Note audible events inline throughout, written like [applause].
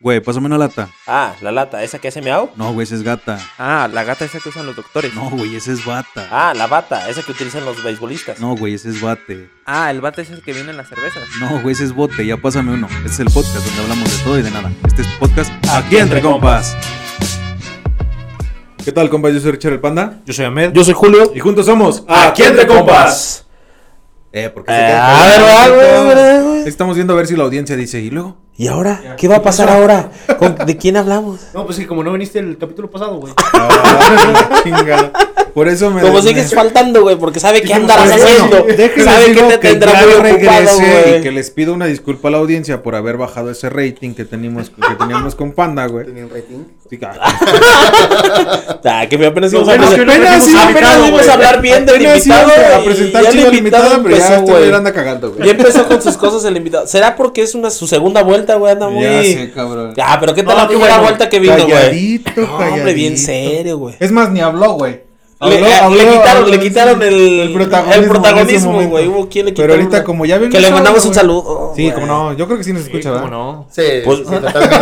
Güey, pásame una lata. Ah, la lata, esa que hace miau. No, güey, esa es gata. Ah, la gata esa que usan los doctores. No, güey, esa es bata. Ah, la bata, esa que utilizan los beisbolistas. No, güey, ese es bate. Ah, el bate es el que viene en las cervezas. No, güey, ese es bote. Ya pásame uno. Este es el podcast donde hablamos de todo y de nada. Este es podcast Aquí entre compas. ¿Qué tal, compas? Yo soy Richard el Panda. Yo soy Ahmed. Yo soy Julio. Y juntos somos Aquí entre compas. Eh, porque Eh, a ver, va, güey, güey, güey. Estamos viendo a ver si la audiencia dice, ¿y luego? ¿Y ahora? ¿Qué va a pasar ahora? [laughs] ¿Con- ¿De quién hablamos? No, pues sí, como no viniste el capítulo pasado, güey. [laughs] Ah, [laughs] chingada. Por eso me. Como me- sigues faltando, güey, porque sabe qué Pues andarás bueno, haciendo. déjenles Sabe que digo te que tendrá muy ocupado, y que les pido una disculpa a la audiencia por haber bajado ese rating que teníamos, que teníamos con Panda, güey. ¿Tenían rating? Sí, ah, [laughs] Ah, que apenas íbamos Lo a bueno que no apenas íbamos a hablar bien del invitado. a presentar chido al invitado pero ya empezó, este anda cagando, güey. Ya empezó con sus cosas el invitado. ¿Será porque es una su segunda vuelta, güey? Anda muy. Ya sé, cabrón. Ah, pero ¿qué tal No, la primera bueno. vuelta que vino, güey? Calladito, No, hombre, bien calladito. serio, güey. Es más, ni habló, güey. Le, Habló- eh, habló- le quitaron, habló- le quitaron el, el protagonismo, el protagonismo, güey. Hubo quien le quitó. Pero ahorita, como ya ven. Que le mandamos un saludo. Sí, como no. Yo creo que sí nos escucha, ¿verdad? ¿Cómo no? Sí, Pues- sí, [laughs] totalmente.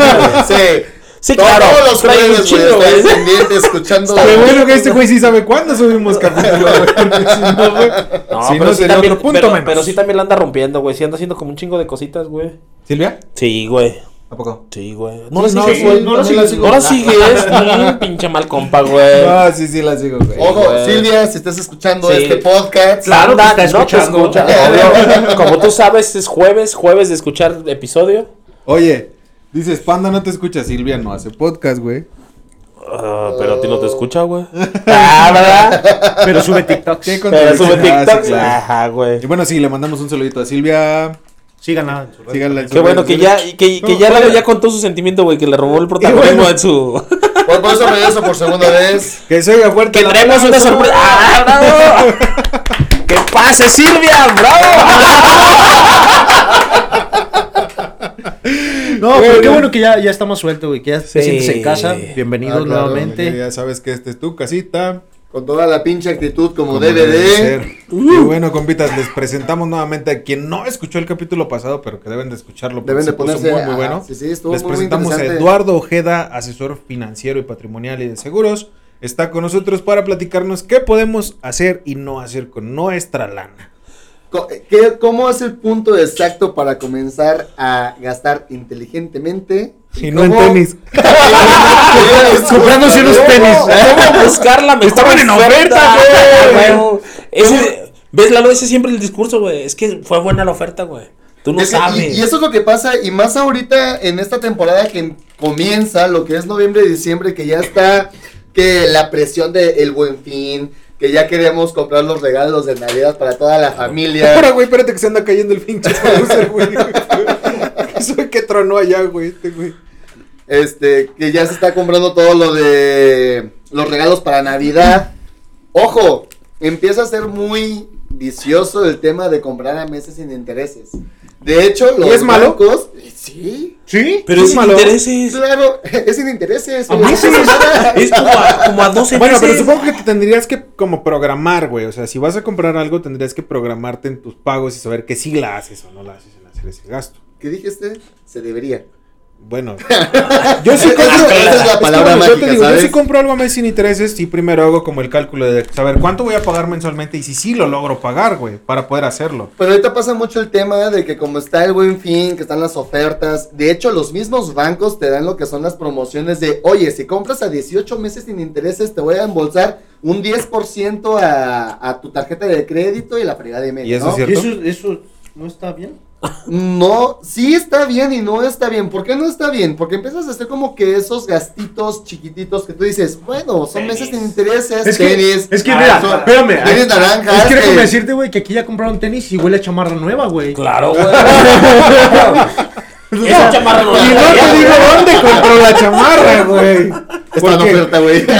Sí. Sí, Todos claro. los trae un jueves, están güey. pendientes [laughs] escuchando. Qué bueno que este güey sí sabe cuándo subimos capítulo, güey. Si no, güey. [laughs] No, si pero no, sí sería también, otro punto pero, menos. pero sí también la anda rompiendo, güey. Sí anda haciendo como un chingo de cositas, güey. ¿Silvia? Sí, güey. ¿A poco? Sí, güey. No la Sí, sigues, güey. no la sigues. No la sigues. [laughs] Pinche mal compa, güey. Ah, sí, sí, la sigo, güey. Ojo. Silvia, si estás escuchando este podcast. Claro que está no te escuchando. [laughs] Como tú sabes, es jueves, jueves de escuchar episodio. Oye, dices, Panda no te escucha, Silvia no hace podcast, güey. Ah, pero a ti no te escucha, güey. [laughs] Ah, ¿verdad? Pero sube TikToks. ¿Qué Pero sube Ah, TikTok. claro. Ajá, güey. Y bueno, sí, le mandamos un saludito a Silvia. Síganla. Síganla Qué bueno que ya, que, que ya, luego ya contó su sentimiento, güey, que le robó el protagonismo en su... Por, por eso regreso por segunda vez. [laughs] Que se oiga fuerte. Que traemos una sorpresa. ¡Ah, bravo! [laughs] ¡Que pase, Silvia! [laughs] No, pero qué bueno que ya, ya estamos sueltos, güey. Que ya Sí. te sientes en casa. Ah, Bienvenidos claro, nuevamente. Ya sabes que esta es tu casita. Con toda la pinche actitud como, como debe de. ser. Y bueno, compitas, les presentamos nuevamente a quien no escuchó el capítulo pasado, pero que deben de escucharlo. Deben de ponerse. muy, muy bueno. Sí, sí, estuvo Les muy, presentamos a. Eduardo Ojeda, asesor financiero y patrimonial y de seguros. Está con nosotros para platicarnos qué podemos hacer y no hacer con nuestra lana. ¿qué- ¿Cómo es el punto exacto para comenzar a gastar inteligentemente? Y no en tenis. [laughs] Comprándose [laughs] unos ¿Cómo- tenis. ¿Cómo [laughs] buscar la mejor Estaban en oferta, güey. Ese- ¿Ves, Lalo? Ese es siempre el discurso, güey. Es que fue buena la oferta, güey. Tú no Es que- sabes. y, y eso es lo que pasa, y más ahorita en esta temporada que comienza, lo que es noviembre y diciembre, que ya está, que la presión del el buen fin, que ya queremos comprar los regalos de Navidad para toda la Ahora, familia. güey, espérate que se anda cayendo el pinche güey. Eso que tronó allá, güey, este güey. Este, que ya se está comprando todo lo de los regalos para Navidad. Ojo, empieza a ser muy vicioso el tema de comprar a meses sin intereses. De hecho, los es malo? bancos, sí, ¿Sí? Pero es es malo. intereses. claro, [laughs] es sin intereses. A meses. [laughs] Es como a, como a 12 Bueno, pero supongo que te tendrías que como programar, güey. O sea, si vas a comprar algo, tendrías que programarte en tus pagos y saber que sí la haces o no la haces en hacer ese gasto. ¿Qué dijiste? Se debería. Bueno, [laughs] yo sí compro. esa es la palabra bueno, yo mágica, te digo, yo sí compro algo a mes sin intereses. Sí, primero hago como el cálculo de saber cuánto voy a pagar mensualmente y si sí lo logro pagar, güey, para poder hacerlo. Pero ahorita pasa mucho el tema de que como está el buen fin, que están las ofertas, de hecho los mismos bancos te dan lo que son las promociones de, oye, si compras a 18 meses sin intereses, te voy a embolsar un 10% a, a tu tarjeta de crédito y la fregada de medio. ¿Y eso ¿no? es cierto? ¿Y eso, eso no está bien? No, sí está bien y no está bien. ¿Por qué no está bien? Porque empiezas a hacer como que esos gastitos chiquititos que tú dices, bueno, son meses sin intereses, Es que, tenis. es que ah, mira, son- espérame. Tenis naranjas. Es que déjame eh, decirte, güey, que aquí ya compraron tenis y huele a chamarra nueva, güey. Claro, [laughs] güey. [laughs] Esa chamarra no la Y no te digo dónde compró la chamarra, [laughs] güey. Está en oferta, güey. [laughs]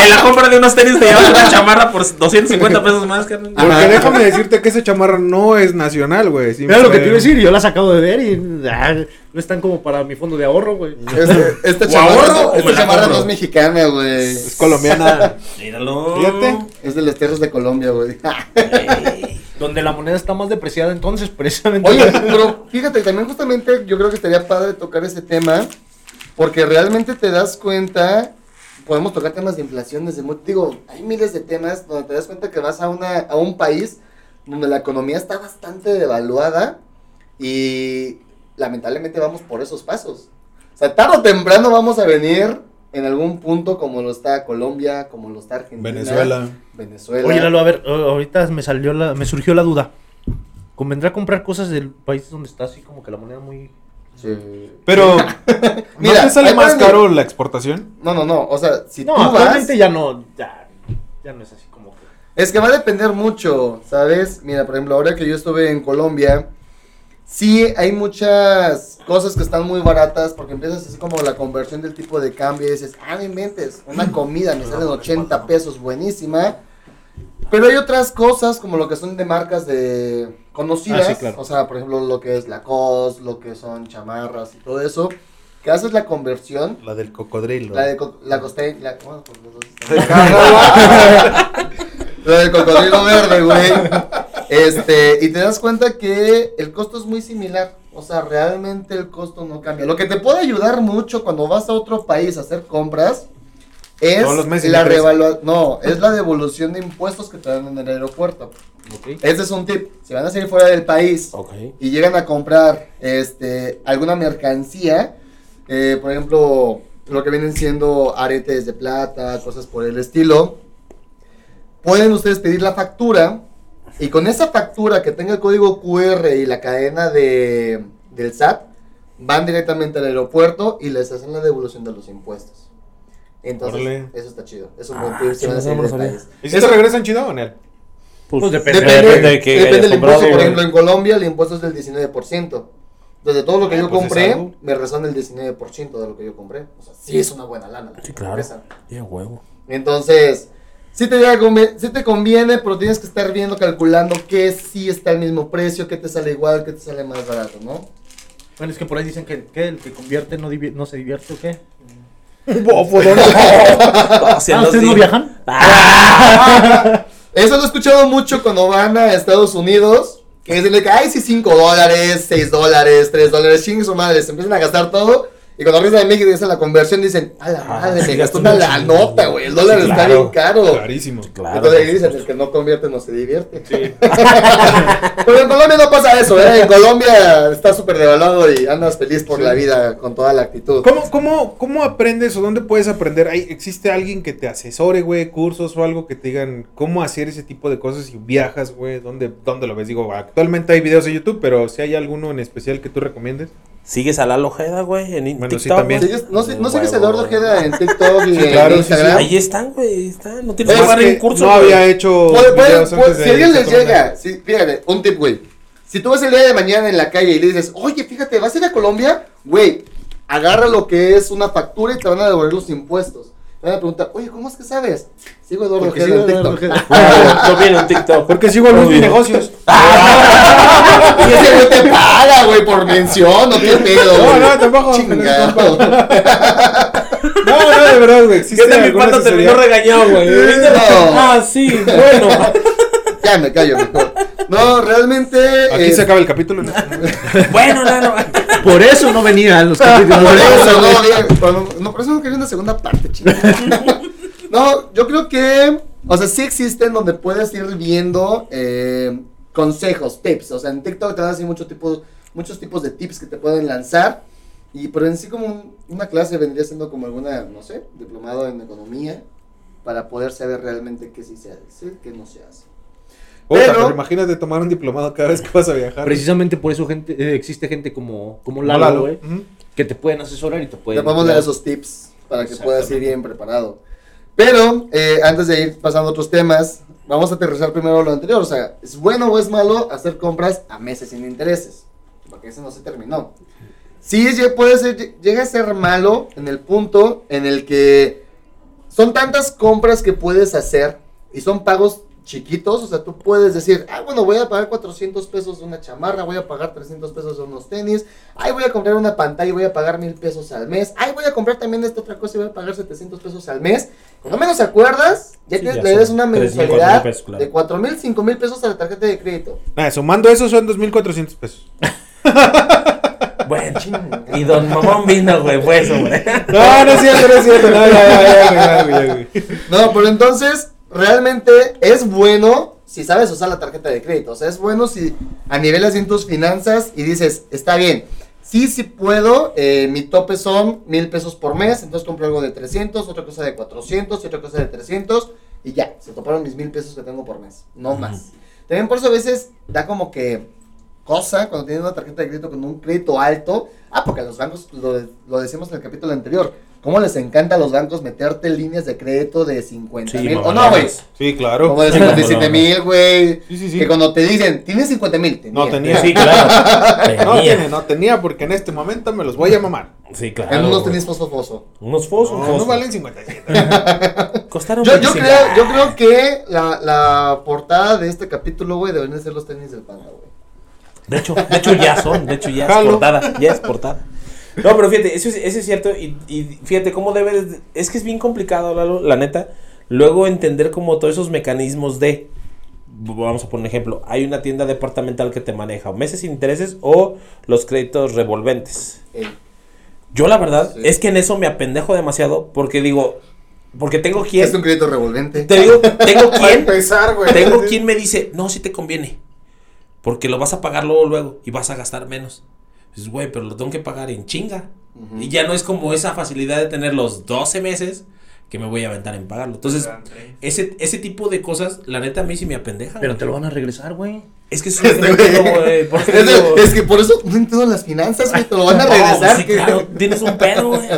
En la compra de unos tenis te llevas una chamarra por 250 pesos más, carnal. Porque déjame decirte que esa chamarra no es nacional, güey. Mira lo que te iba a decir, yo las acabo de ver y ah, no están como para mi fondo de ahorro, güey. Este- esta ¿O chamarra, ahorro o me esta chamarra no es mexicana, güey. Es colombiana. Míralo. Fíjate. Es de los terros de Colombia, güey. Donde la moneda está más depreciada, entonces, [laughs] precisamente. Oye, pero fíjate, también justamente yo creo que estaría padre tocar ese tema, porque realmente te das cuenta, podemos tocar temas de inflación desde muy, digo, hay miles de temas donde te das cuenta que vas a, una, a un país donde la economía está bastante devaluada y lamentablemente vamos por esos pasos. O sea, tarde o temprano vamos a venir en algún punto como lo está Colombia, como lo está Argentina. Venezuela. Venezuela. Oye, Lalo, a ver, ahorita me salió la, me surgió la duda. ¿Convendrá comprar cosas del país donde está así como que la moneda muy... Sí. Pero, [laughs] ¿no Mira, te sale más caro la exportación? No, no, no. O sea, si No, tú vas. actualmente ya no, ya, ya no es así como que... Es que va a depender mucho, ¿sabes? Mira, por ejemplo, ahora que yo estuve en Colombia, sí hay muchas cosas que están muy baratas porque empiezas así como la conversión del tipo de cambio y dices, ah, no inventes, una [clears throat] comida me sale en 80 pesos, buenísima. Pero hay otras cosas como lo que son de marcas de conocidas, Ah, sí, claro. o sea, por ejemplo, lo que es Lacoste, lo que son chamarras y todo eso, que haces la conversión La del cocodrilo. la de co- la coste, la, bueno, pues los dos están- La del cocodrilo verde, güey. Este, y te das cuenta que el costo es muy similar. O sea, realmente el costo no cambia. Lo que te puede ayudar mucho cuando vas a otro país a hacer compras es Todos los meses la revalua- no, es la devolución de impuestos que te dan en el aeropuerto. Ese es un tip. Si van a salir fuera del país, y llegan a comprar este alguna mercancía, eh, por ejemplo, lo que vienen siendo aretes de plata, cosas por el estilo, pueden ustedes pedir la factura y con esa factura que tenga el código QR y la cadena de, del SAT, van directamente al aeropuerto y les hacen la devolución de los impuestos. Entonces, eso está chido. Es un buen Ah, tip si van a chingada, salir no del lo sabía. país. ¿Y si Eso- te regresan chido o no? Pues depende. Depende, Depende de qué depende del impuesto. Por ejemplo, en Colombia el impuesto es del 19%. Entonces, de todo lo que Ah, yo pues es compré, me rezan el 19% de lo que yo compré. O sea, sí es una buena lana. la Sí, que claro. regresa. Bien huevo. Entonces, sí te, llega a conven- sí te conviene, pero tienes que estar viendo, calculando que sí está al mismo precio, que te sale igual, que te sale más barato, ¿no? Bueno, es que por ahí dicen que, que el que convierte no, divi- no se divierte o qué. [laughs] O sea, [laughs] Ah, los ¿Ustedes no viajan? [laughs] Eso lo he escuchado mucho cuando van a Estados Unidos. Que dicen de que, ay, sí, 5 dólares, 6 dólares, 3 dólares, chingue su madre. Se empiezan a gastar todo. Y cuando regresan a México y hacen la conversión, dicen, a la madre, sí, me gastó una un la nota, güey. El dólar Sí, está claro. bien caro. Clarísimo. Claro. Entonces ahí dicen, el que no convierte no se divierte. [laughs] Pero en Colombia no pasa eso, ¿eh? En Colombia está súper devaluado y andas feliz por Sí. la vida con toda la actitud. ¿Cómo, cómo, ¿Cómo aprendes o dónde puedes aprender? ¿Hay, ¿Existe alguien que te asesore, güey? Cursos o algo que te digan cómo hacer ese tipo de cosas y viajas, güey? ¿Dónde, ¿Dónde lo ves? Digo, actualmente hay videos en YouTube, pero si hay alguno en especial que tú recomiendes. ¿Sigues a Lalo Ojeda, güey? En Bueno, sí, TikTok, ¿No, no Huevo, sigues a Eduardo. Ojeda en TikTok y [laughs] Sí, en sí, Instagram? Ahí están, güey. ahí Están. No tienes Es que pagar un curso. no güey. había hecho Puede- puede- si alguien les llega, si- fíjate, un tip, güey. Si tú vas el día de mañana en la calle y le dices, oye, fíjate, ¿vas a ir a Colombia? Güey, agarra lo que es una factura y te van a devolver los impuestos. Te van a preguntar, oye, ¿cómo es que sabes? Sigo Eduardo Porque Ojeda sigo en Eduardo TikTok. Ojeda. [laughs] Ah, No viene en TikTok. Porque sigo a Luis. Negocios. [laughs] Y ese güey te paga, güey, por mención, no tiene pedo. No, güey. no, tampoco. Chingado. No, no, de verdad, güey. ¿Qué Existe tal mi alguna pata terminó regañado, güey? No. Ah, sí, bueno. Ya me callo mejor. No, realmente. Aquí eh, se acaba el capítulo. ¿no? [laughs] Bueno, no, no. Por eso no venían los capítulos. [laughs] Por eso, no, no, por eso no quería una segunda parte, chicos. No, yo creo que, o sea, sí existen donde puedes ir viendo eh, consejos, tips. O sea, en TikTok te dan así muchos tipos, muchos tipos de tips que te pueden lanzar. Y pero en sí como un- una clase vendría siendo como alguna, no sé, diplomado en economía para poder saber realmente qué sí se hace, qué no se hace. Pero- pero imagínate tomar un diplomado cada vez que vas a viajar. Precisamente por eso gente, eh, existe gente como, como Lalo, güey, Ujú. que te pueden asesorar y te pueden... Te podemos dar esos tips para que puedas ir bien preparado. Pero eh, antes de ir pasando a otros temas, vamos a aterrizar primero lo anterior. O sea, ¿es bueno o es malo hacer compras a meses sin intereses? Porque ese no se terminó. Sí, lle- puede ser, llega a ser malo en el punto en el que son tantas compras que puedes hacer y son pagos chiquitos, o sea, tú puedes decir, ah, bueno, voy a pagar 400 pesos de una chamarra, voy a pagar 300 pesos de unos tenis, ay, voy a comprar una pantalla y voy a pagar mil pesos al mes, ay, voy a comprar también esta otra cosa y voy a pagar 700 pesos al mes. Cuando menos te acuerdas, ya Sí, te- ya le des son una 3,000, mensualidad 4,000 pesos, claro. de 4 mil, 5 mil pesos a la tarjeta de crédito. Nada, sumando eso son 2.400 pesos. [laughs] Bueno, y don Mamón vino, güey, fue eso, güey. No, no es cierto, no es cierto. No, ya, ya, ya, ya, ya, ya, güey. No, pero entonces, realmente es bueno si sabes usar la tarjeta de crédito. O sea, es bueno si a niveles en tus finanzas y dices, está bien. Sí, sí puedo, eh, mi tope son mil pesos por mes, entonces compro algo de 300, otra cosa de 400 y otra cosa de 300 y ya, se toparon mis mil pesos que tengo por mes, no más. También por eso a veces da como que cosa cuando tienes una tarjeta de crédito con un crédito alto. Ah, porque los bancos, lo, lo decimos en el capítulo anterior, cómo les encanta a los bancos meterte líneas de crédito de 50 Sí, mil. O no, güey. Sí, claro. Como de 57 mil, güey. Sí, sí, sí. Que cuando te dicen, tienes 50 mil. No tenía. Sí, claro. [laughs] No Tenía. tiene, no tenía, porque en este momento me los voy a mamar. Sí, claro. En unos tenis fosfoso. Unos fosos. No, fosos. no valen 57. [laughs] Costaron Yo, yo, 25. creo, yo creo que la, la portada de este capítulo, güey, deberían ser los tenis del panda, güey. De hecho, de hecho ya son, de hecho ya es portada, ya es portada. No, pero fíjate, eso es, eso es cierto y, y fíjate cómo debes, de- es que es bien complicado, Lalo, la neta, luego entender como todos esos mecanismos de, vamos a poner un ejemplo, hay una tienda departamental que te maneja o meses sin intereses o los créditos revolventes. Eh, Yo la verdad Sí. es que en eso me apendejo demasiado porque digo, porque tengo quien, Es un crédito revolvente. te digo, tengo [laughs] quien, empezar, güey. tengo quien me dice, no, si te conviene. Porque lo vas a pagar luego, luego. Y vas a gastar menos. Dices, güey, pero lo tengo que pagar en chinga. Ujú. Y ya no es como esa facilidad de tener los 12 meses que me voy a aventar en pagarlo. Entonces, ese, ese tipo de cosas, la neta, a mí sí me apendeja. Pero güey. te lo van a regresar, güey. Es que es [laughs] que no güey. [laughs] Es, digo, de- es que por eso no entiendo las finanzas, güey. Te lo van a [laughs] no, regresar. sí, que- claro, tienes un pedo, güey.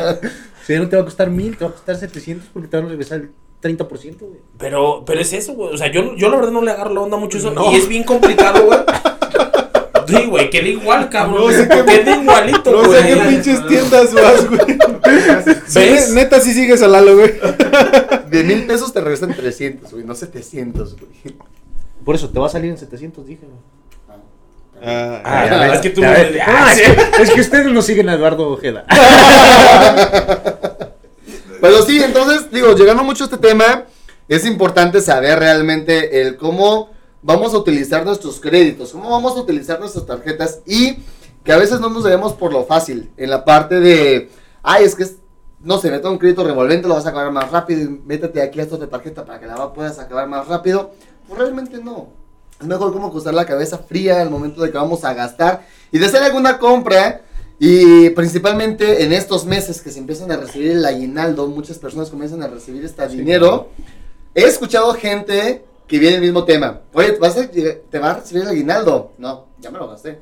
Si no te va a costar mil, te va a costar 700 porque te van a regresar el 30%, güey. Pero, pero es eso, güey. O sea, yo, yo la verdad no le agarro la onda mucho eso. No. Y es bien complicado, güey. Güey, queda igual, cabrón. No sé qué- queda igualito, No sé güey. qué pinches tiendas vas, güey. [laughs] ¿Ves? neta, sí sigues al Lalo, güey. De mil pesos te regresan 300, güey, no 700, güey. Por eso te va a salir en 700, dije, güey. Ah, Ah, ves, es que tú ves. ah, sí. es, que, es que ustedes no siguen a Eduardo Ojeda. [laughs] Pero sí, entonces, digo, llegando mucho a este tema, es importante saber realmente el cómo vamos a utilizar nuestros créditos, cómo vamos a utilizar nuestras tarjetas y que a veces no nos debemos por lo fácil, en la parte de, ay, es que es, no sé, mete un crédito revolvente, lo vas a acabar más rápido, y métete aquí a esta otra tarjeta para que la puedas acabar más rápido. Pues realmente no. Es mejor como usar la cabeza fría al momento de que vamos a gastar y de hacer alguna compra. Y principalmente en estos meses que se empiezan a recibir el aguinaldo, muchas personas comienzan a recibir este dinero. He escuchado gente que viene el mismo tema. Oye, ¿te vas a, ¿te va a recibir el aguinaldo? No, ya me lo gasté.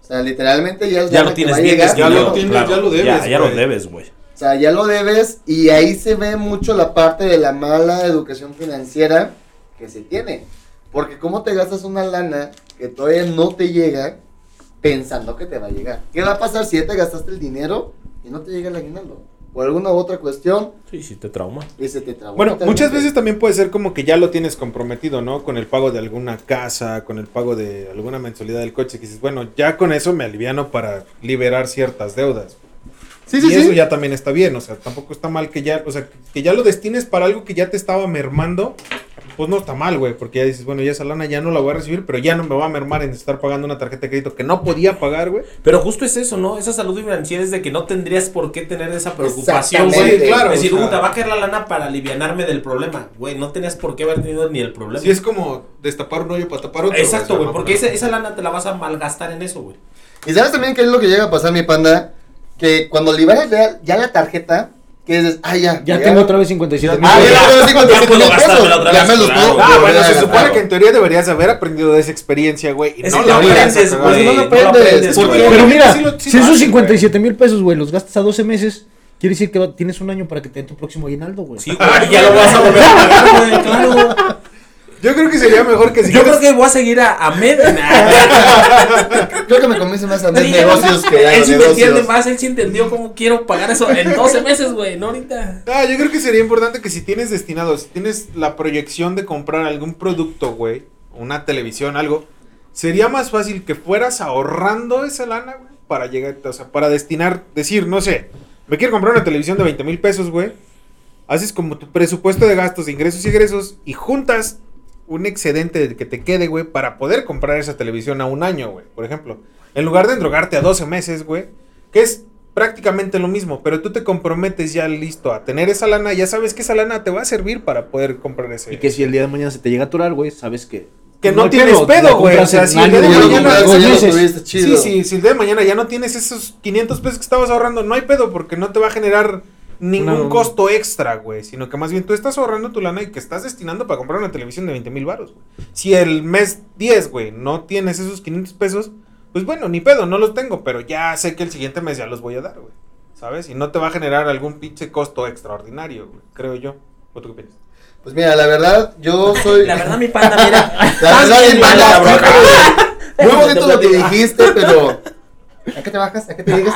O sea, literalmente ya es Ya lo que tienes bien. Ya lo tienes, claro. ya lo debes, Ya, ya lo debes, güey. O sea, ya lo debes y ahí se ve mucho la parte de la mala educación financiera que se tiene. Porque cómo te gastas una lana que todavía no te llega pensando que te va a llegar. ¿Qué va a pasar si ya te gastaste el dinero y no te llega el aguinaldo? Por alguna otra cuestión Sí, sí, te trauma. y se te trabó. Bueno, muchas veces también puede ser como que ya lo tienes comprometido, ¿no? Con el pago de alguna casa, con el pago de alguna mensualidad del coche, que dices, bueno, ya con eso me aliviano para liberar ciertas deudas. Sí, sí, y eso sí. ya también está bien, o sea, tampoco está mal que ya, o sea, que ya lo destines para algo que ya te estaba mermando, pues no está mal, güey, porque ya dices, bueno, ya esa lana ya no la voy a recibir, pero ya no me va a mermar en estar pagando una tarjeta de crédito que no podía pagar, güey. Pero justo es eso, ¿no? Esa salud financiera es de que no tendrías por qué tener esa preocupación, güey. Sí, claro, Es decir, sea. "Uh, te va a caer la lana para alivianarme del problema. Güey, no tenías por qué haber tenido ni el problema. Si es como destapar un hoyo para tapar otro. Exacto, o sea, güey, no porque esa, esa lana te la vas a malgastar en eso, güey. Y sabes también qué es lo que llega a pasar, mi panda? Que cuando liberas ya, ya la tarjeta, que dices, ah, ya. Ya tengo otra vez 57 mil. Ah, ya, ya, ya, ya ya, puedo ya, gastármela otra ya vez, me los puedo Ah, bueno, se supone que en teoría deberías haber aprendido de esa experiencia, güey. y Es no que la no hubieras aprendes, güey. no lo aprendes. Pero mira, lo- si lo esos hacen, 57 mil pesos, güey, los gastas a 12 meses, quiere decir que tienes un año para que te den tu próximo aguinaldo, güey. Sí, güey, ya lo vas a volver a pagar, güey, claro. Yo creo que sería mejor que si Yo creo que voy a seguir a, a Med. [laughs] Creo que me convence más a dije, negocios que a Él sí me entiende más, él sí entendió cómo quiero pagar eso en 12 meses, güey, no ahorita. Ah, yo creo que sería importante que si tienes destinado, si tienes la proyección de comprar algún producto, güey, una televisión, algo, sería más fácil que fueras ahorrando esa lana, güey, para llegar, o sea, para destinar, decir, no sé, me quiero comprar una televisión de 20 mil pesos, güey. Haces como tu presupuesto de gastos, de ingresos y egresos y juntas un excedente que te quede, güey, para poder comprar esa televisión a un año, güey, por ejemplo. En lugar de endrogarte a 12 meses, güey, que es prácticamente lo mismo, pero tú te comprometes ya listo a tener esa lana, ya sabes que esa lana te va a servir para poder comprar ese. Y que si el día de mañana se te llega a aturar, güey, sabes que. Que no tienes pedo, güey, o sea, si el día de mañana- tuviste chido. Sí, sí, si el día de mañana ya no tienes esos 500 pesos que estabas ahorrando, no hay pedo porque no te va a generar ningún No. costo extra, güey, sino que más bien tú estás ahorrando tu lana y que estás destinando para comprar una televisión de 20 mil baros, güey. Si el mes 10, güey, no tienes esos 500 pesos, pues bueno, ni pedo, no los tengo, pero ya sé que el siguiente mes ya los voy a dar, güey, ¿sabes? Y no te va a generar algún pinche costo extraordinario, güey, creo yo. ¿O tú qué piensas? Pues mira, la verdad, yo soy. La verdad, mi panda, mira. [laughs] La verdad, mi panda. Muy bonito lo que dijiste, pero. ¿A qué te bajas? ¿A qué te digas?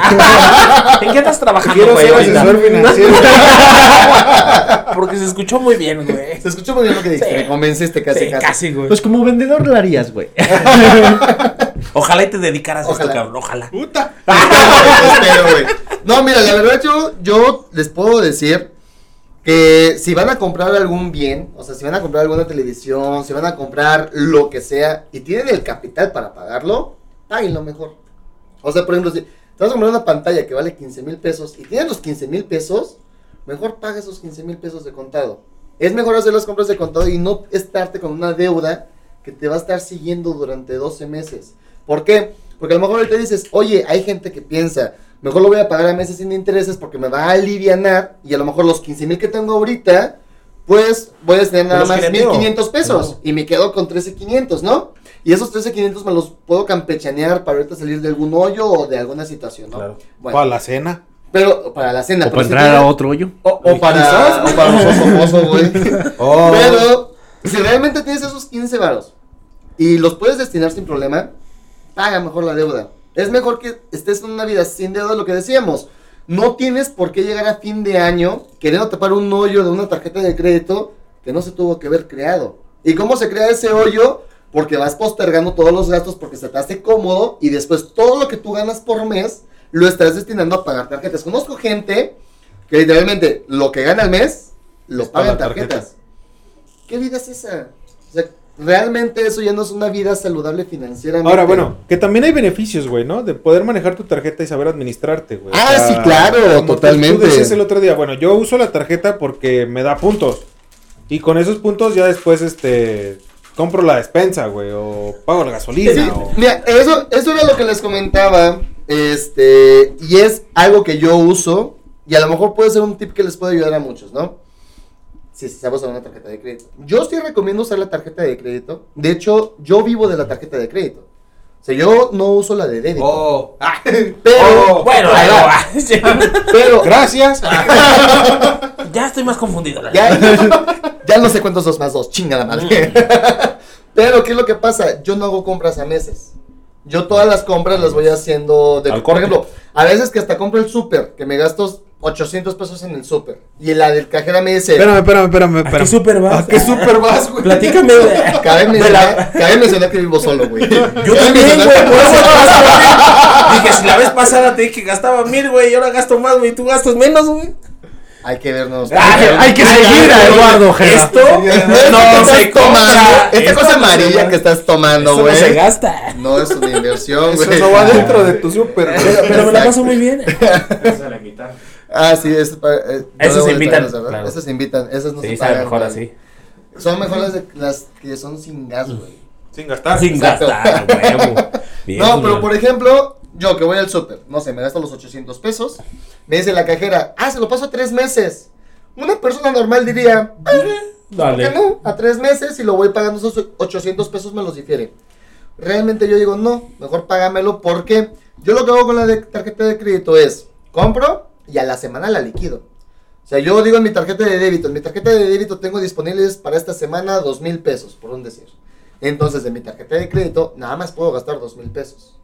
¿En qué estás trabajando, Quiero güey? ser ahorita? asesor financiero. [laughs] [laughs] Porque se escuchó muy bien, güey. Se escuchó muy bien lo que dijiste. Sí. Me convenciste casi, Sí, casi. casi, güey. Pues como vendedor lo harías, güey. [laughs] Ojalá y te dedicaras a esto, cabrón. Ojalá. Puta. Espero, güey. No, mira, la verdad yo, yo les puedo decir que si van a comprar algún bien, o sea, si van a comprar alguna televisión, si van a comprar lo que sea y tienen el capital para pagarlo, páguenlo mejor. O sea, por ejemplo, si te vas a comprar una pantalla que vale 15 mil pesos y tienes los 15 mil pesos, mejor paga esos 15 mil pesos de contado. Es mejor hacer las compras de contado y no estarte con una deuda que te va a estar siguiendo durante 12 meses. ¿Por qué? Porque a lo mejor ahorita dices, oye, hay gente que piensa, mejor lo voy a pagar a meses sin intereses porque me va a alivianar y a lo mejor los 15 mil que tengo ahorita, pues voy a tener nada más girateo. 1500 pesos Claro. y me quedo con 13500, ¿no? Y esos 13500 me los puedo campechanear para ahorita salir de algún hoyo o de alguna situación, ¿no? Claro. Bueno, Para la cena. pero para la cena. O para entrar a otro hoyo. o, o para, o para un oso famoso, güey. [laughs] Oh. Pero si realmente tienes esos 15 varos y los puedes destinar sin problema, paga mejor la deuda. Es mejor que estés en una vida sin deuda, lo que decíamos. No tienes por qué llegar a fin de año queriendo tapar un hoyo de una tarjeta de crédito que no se tuvo que haber creado. ¿Y cómo se crea ese hoyo? Porque vas postergando todos los gastos porque se te hace cómodo y después todo lo que tú ganas por mes lo estás destinando a pagar tarjetas. Conozco gente que literalmente lo que gana al mes lo paga en la tarjeta. tarjetas. ¿Qué vida es esa? O sea, realmente eso ya no es una vida saludable financieramente. Ahora, bueno, que también hay beneficios, güey, ¿no? De poder manejar tu tarjeta y saber administrarte, güey. Ah, sí, claro, como tú- totalmente. Tú decías el otro día, bueno, yo uso la tarjeta porque me da puntos. Y con esos puntos ya después, este, compro la despensa, güey, o pago la gasolina. Sí, o- mira, eso, eso era lo que les comentaba. Este, y es algo que yo uso. Y a lo mejor puede ser un tip que les puede ayudar a muchos, ¿no? Si se usar una tarjeta de crédito. Yo sí recomiendo usar la tarjeta de crédito. De hecho, yo vivo de la tarjeta de crédito. O sea, yo no uso la de débito. Oh. Pero, Bueno, ahí ahí va. va. [laughs] pero, Gracias. Ya estoy más confundido. la Ya, [laughs] ya no sé cuántos dos más dos, chinga la madre. [laughs] Pero, ¿qué es lo que pasa? Yo no hago compras a meses. Yo todas las compras las voy haciendo de... Al Por corte. ejemplo, a veces que hasta compro el súper, que me gasto 800 pesos en el súper. Y la del cajera me dice... Espérame, espérame, espérame, ¿A qué súper vas? ¿A qué súper vas, güey? Platícame. güey. Cabe mencionar, la- cabe mencionar que vivo solo, güey. Yo también, güey, por eso. Dije, si la vez pasada te dije que gastaba mil, güey, y ahora gasto más, güey, y tú gastas menos, güey. Hay que vernos. Hay, hay que seguir a Eduardo Ojeda. Esto no se compra. esta cosa amarilla que estás tomando, Esto no güey. se gasta. No es una inversión, Eso güey. no va dentro de tu súper. güey. Pero, me la paso muy bien. Ah, sí, es para, eh, Esos no de invitan, claro. Esas se invitan, esas no Sí, se pagan. mejor güey. así. Son mejores de las que son sin gas, güey. Sin gastar. Sin Exacto. gastar, huevo. [laughs] Bien, No, pero por ejemplo, yo que voy al súper, no sé, me gasto los 800 pesos, me dice la cajera, ah, se lo paso a tres meses. Una persona normal diría, ah, ¿por qué Dale. no? A tres meses y lo voy pagando esos 800 pesos me los difiere. Realmente yo digo, no, mejor págamelo porque yo lo que hago con la de- tarjeta de crédito es, compro y a la semana la liquido. O sea, yo digo en mi tarjeta de débito, en mi tarjeta de débito tengo disponibles para esta semana dos mil pesos, por un decir. Entonces, de mi tarjeta de crédito, nada más puedo gastar dos mil pesos.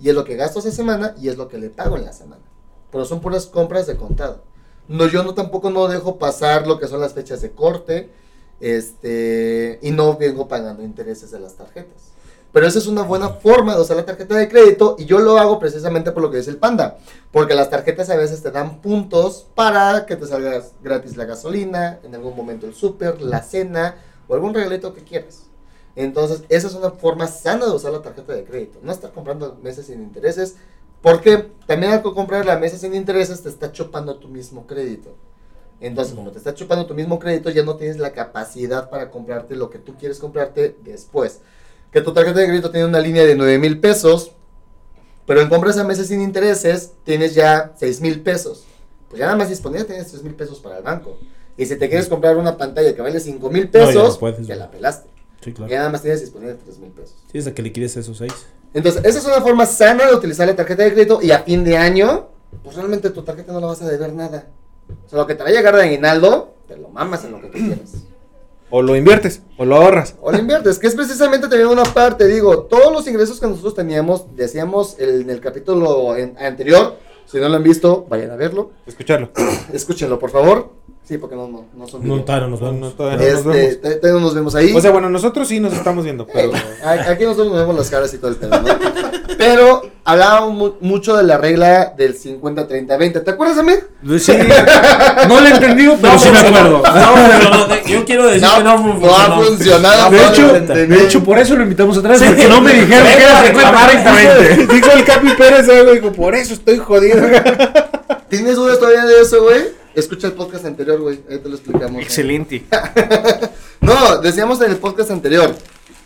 Y es lo que gasto esa semana y es lo que le pago en la semana. Pero son puras compras de contado. No, yo no tampoco no dejo pasar lo que son las fechas de corte, este, y no vengo pagando intereses de las tarjetas. Pero esa es una buena forma de usar la tarjeta de crédito y yo lo hago precisamente por lo que dice el panda. Porque las tarjetas a veces te dan puntos para que te salga gratis la gasolina, en algún momento el súper, la cena o algún regalito que quieras. Entonces, esa es una forma sana de usar la tarjeta de crédito. No estar comprando meses sin intereses. Porque también al comprar la mesa sin intereses te está chupando tu mismo crédito. Entonces, como te está chupando tu mismo crédito, ya no tienes la capacidad para comprarte lo que tú quieres comprarte después. Que tu tarjeta de crédito tiene una línea de 9 mil pesos, pero en compras a meses sin intereses tienes ya 6 mil pesos. Pues ya nada más disponible tienes 3 mil pesos para el banco. Y si te quieres comprar una pantalla que vale 5 mil No, ya pesos, no puedes, ya güey. la pelaste. Sí, claro. Ya nada más tienes disponible 3 mil pesos. Sí, es de que liquides esos seis. Entonces, esa es una forma sana de utilizar la tarjeta de crédito y a fin de año, pues realmente tu tarjeta no la vas a deber nada. O sea, lo que te va a llegar de aguinaldo, te lo mamas en lo que tú quieras. O lo inviertes, o lo ahorras. O lo inviertes, que es precisamente también una parte, digo, todos los ingresos que nosotros teníamos, decíamos el- en el capítulo en- anterior, si no lo han visto, vayan a verlo, Escucharlo. escúchenlo por favor. Sí, porque no, no, no son No, todavía nos No, no, todavía no nos Este, vemos. te- te- no nos vemos ahí. O sea, bueno, nosotros sí nos estamos viendo, [laughs] pero. Aquí nosotros nos vemos las caras y todo el pedo, ¿no? Pero hablábamos mu- mucho de la regla del 50-30-20. ¿Te acuerdas, Amir? Sí. No lo he entendido, pero sí me acuerdo. No, pero no, yo quiero decir que no, no ha funcionado. De no hecho, de hecho, por eso lo invitamos atrás, Sí. porque no me dijeron que era Venga, 50 30 Dijo el Capi Pérez algo, dijo, por eso estoy jodido. ¿Tienes dudas todavía de eso, güey? Escucha el podcast anterior, güey. Ahí te lo explicamos. Excelente. [laughs] No, decíamos en el podcast anterior.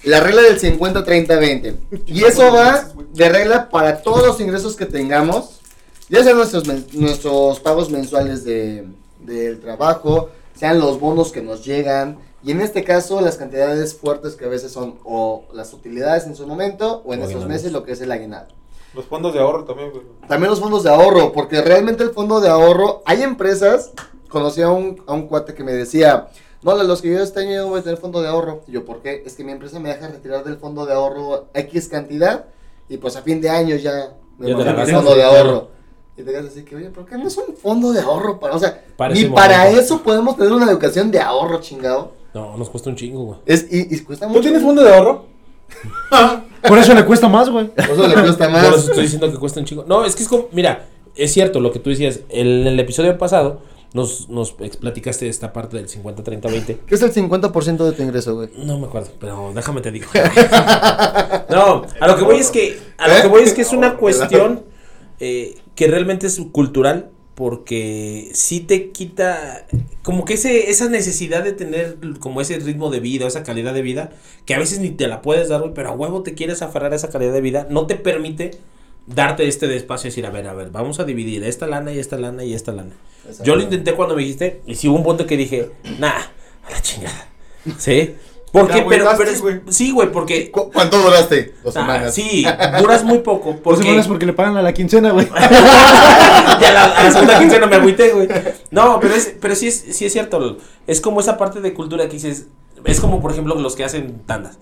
La regla del 50-30-20. Y eso va de regla para todos los ingresos que tengamos. Ya sean nuestros, nuestros pagos mensuales de, del trabajo, sean los bonos que nos llegan. Y en este caso, las cantidades fuertes que a veces son o las utilidades en su momento o en O estos aguinaldos. meses lo que es el aguinaldo. Los fondos de ahorro también, güey. También los fondos de ahorro, porque realmente el fondo de ahorro, hay empresas, conocí a un, a un cuate que me decía, no, los que yo este año voy a tener fondo de ahorro. Y yo, ¿por qué? Es que mi empresa me deja retirar del fondo de ahorro X cantidad y pues a fin de año ya me Ya el fondo de ahorro. Y te quedas así que, oye, ¿por qué no es un fondo de ahorro? Para, o sea, Para ni para momento. eso podemos tener una educación de ahorro, chingado. No, nos cuesta un chingo, güey. Es, y, y cuesta ¿Tú mucho. tienes fondo de ahorro? Por eso le cuesta más, güey. Por eso le cuesta Por eso más. estoy diciendo que cuesta un chingo. No, es que es como, mira, es cierto lo que tú decías. En el episodio pasado nos, nos platicaste de esta parte del 50, 30, 20. ¿Qué es el 50% de tu ingreso, güey? No me acuerdo, pero déjame te digo. [laughs] no, a lo que voy es que, a lo que voy es que es una [laughs] cuestión eh, que realmente es cultural porque sí te quita como que ese, esa necesidad de tener como ese ritmo de vida, esa calidad de vida, que a veces ni te la puedes dar, pero a huevo te quieres aferrar a esa calidad de vida, no te permite darte este espacio y decir, a ver, a ver, vamos a dividir esta lana y esta lana y esta lana. Yo lo intenté cuando me dijiste, y sí hubo un punto que dije, nah, a la chingada. ¿Sí? Porque, Te pero, pero es- sí, güey, porque ¿Cu- ¿Cuánto duraste? Dos Ah, semanas. sí, duras muy poco. Porque semanas porque le pagan a la quincena, güey. [laughs] ya la, a la segunda quincena me agüité, güey. No, pero, es, pero sí, es, sí es cierto. Es como esa parte de cultura que dices. Es como, por ejemplo, los que hacen tandas.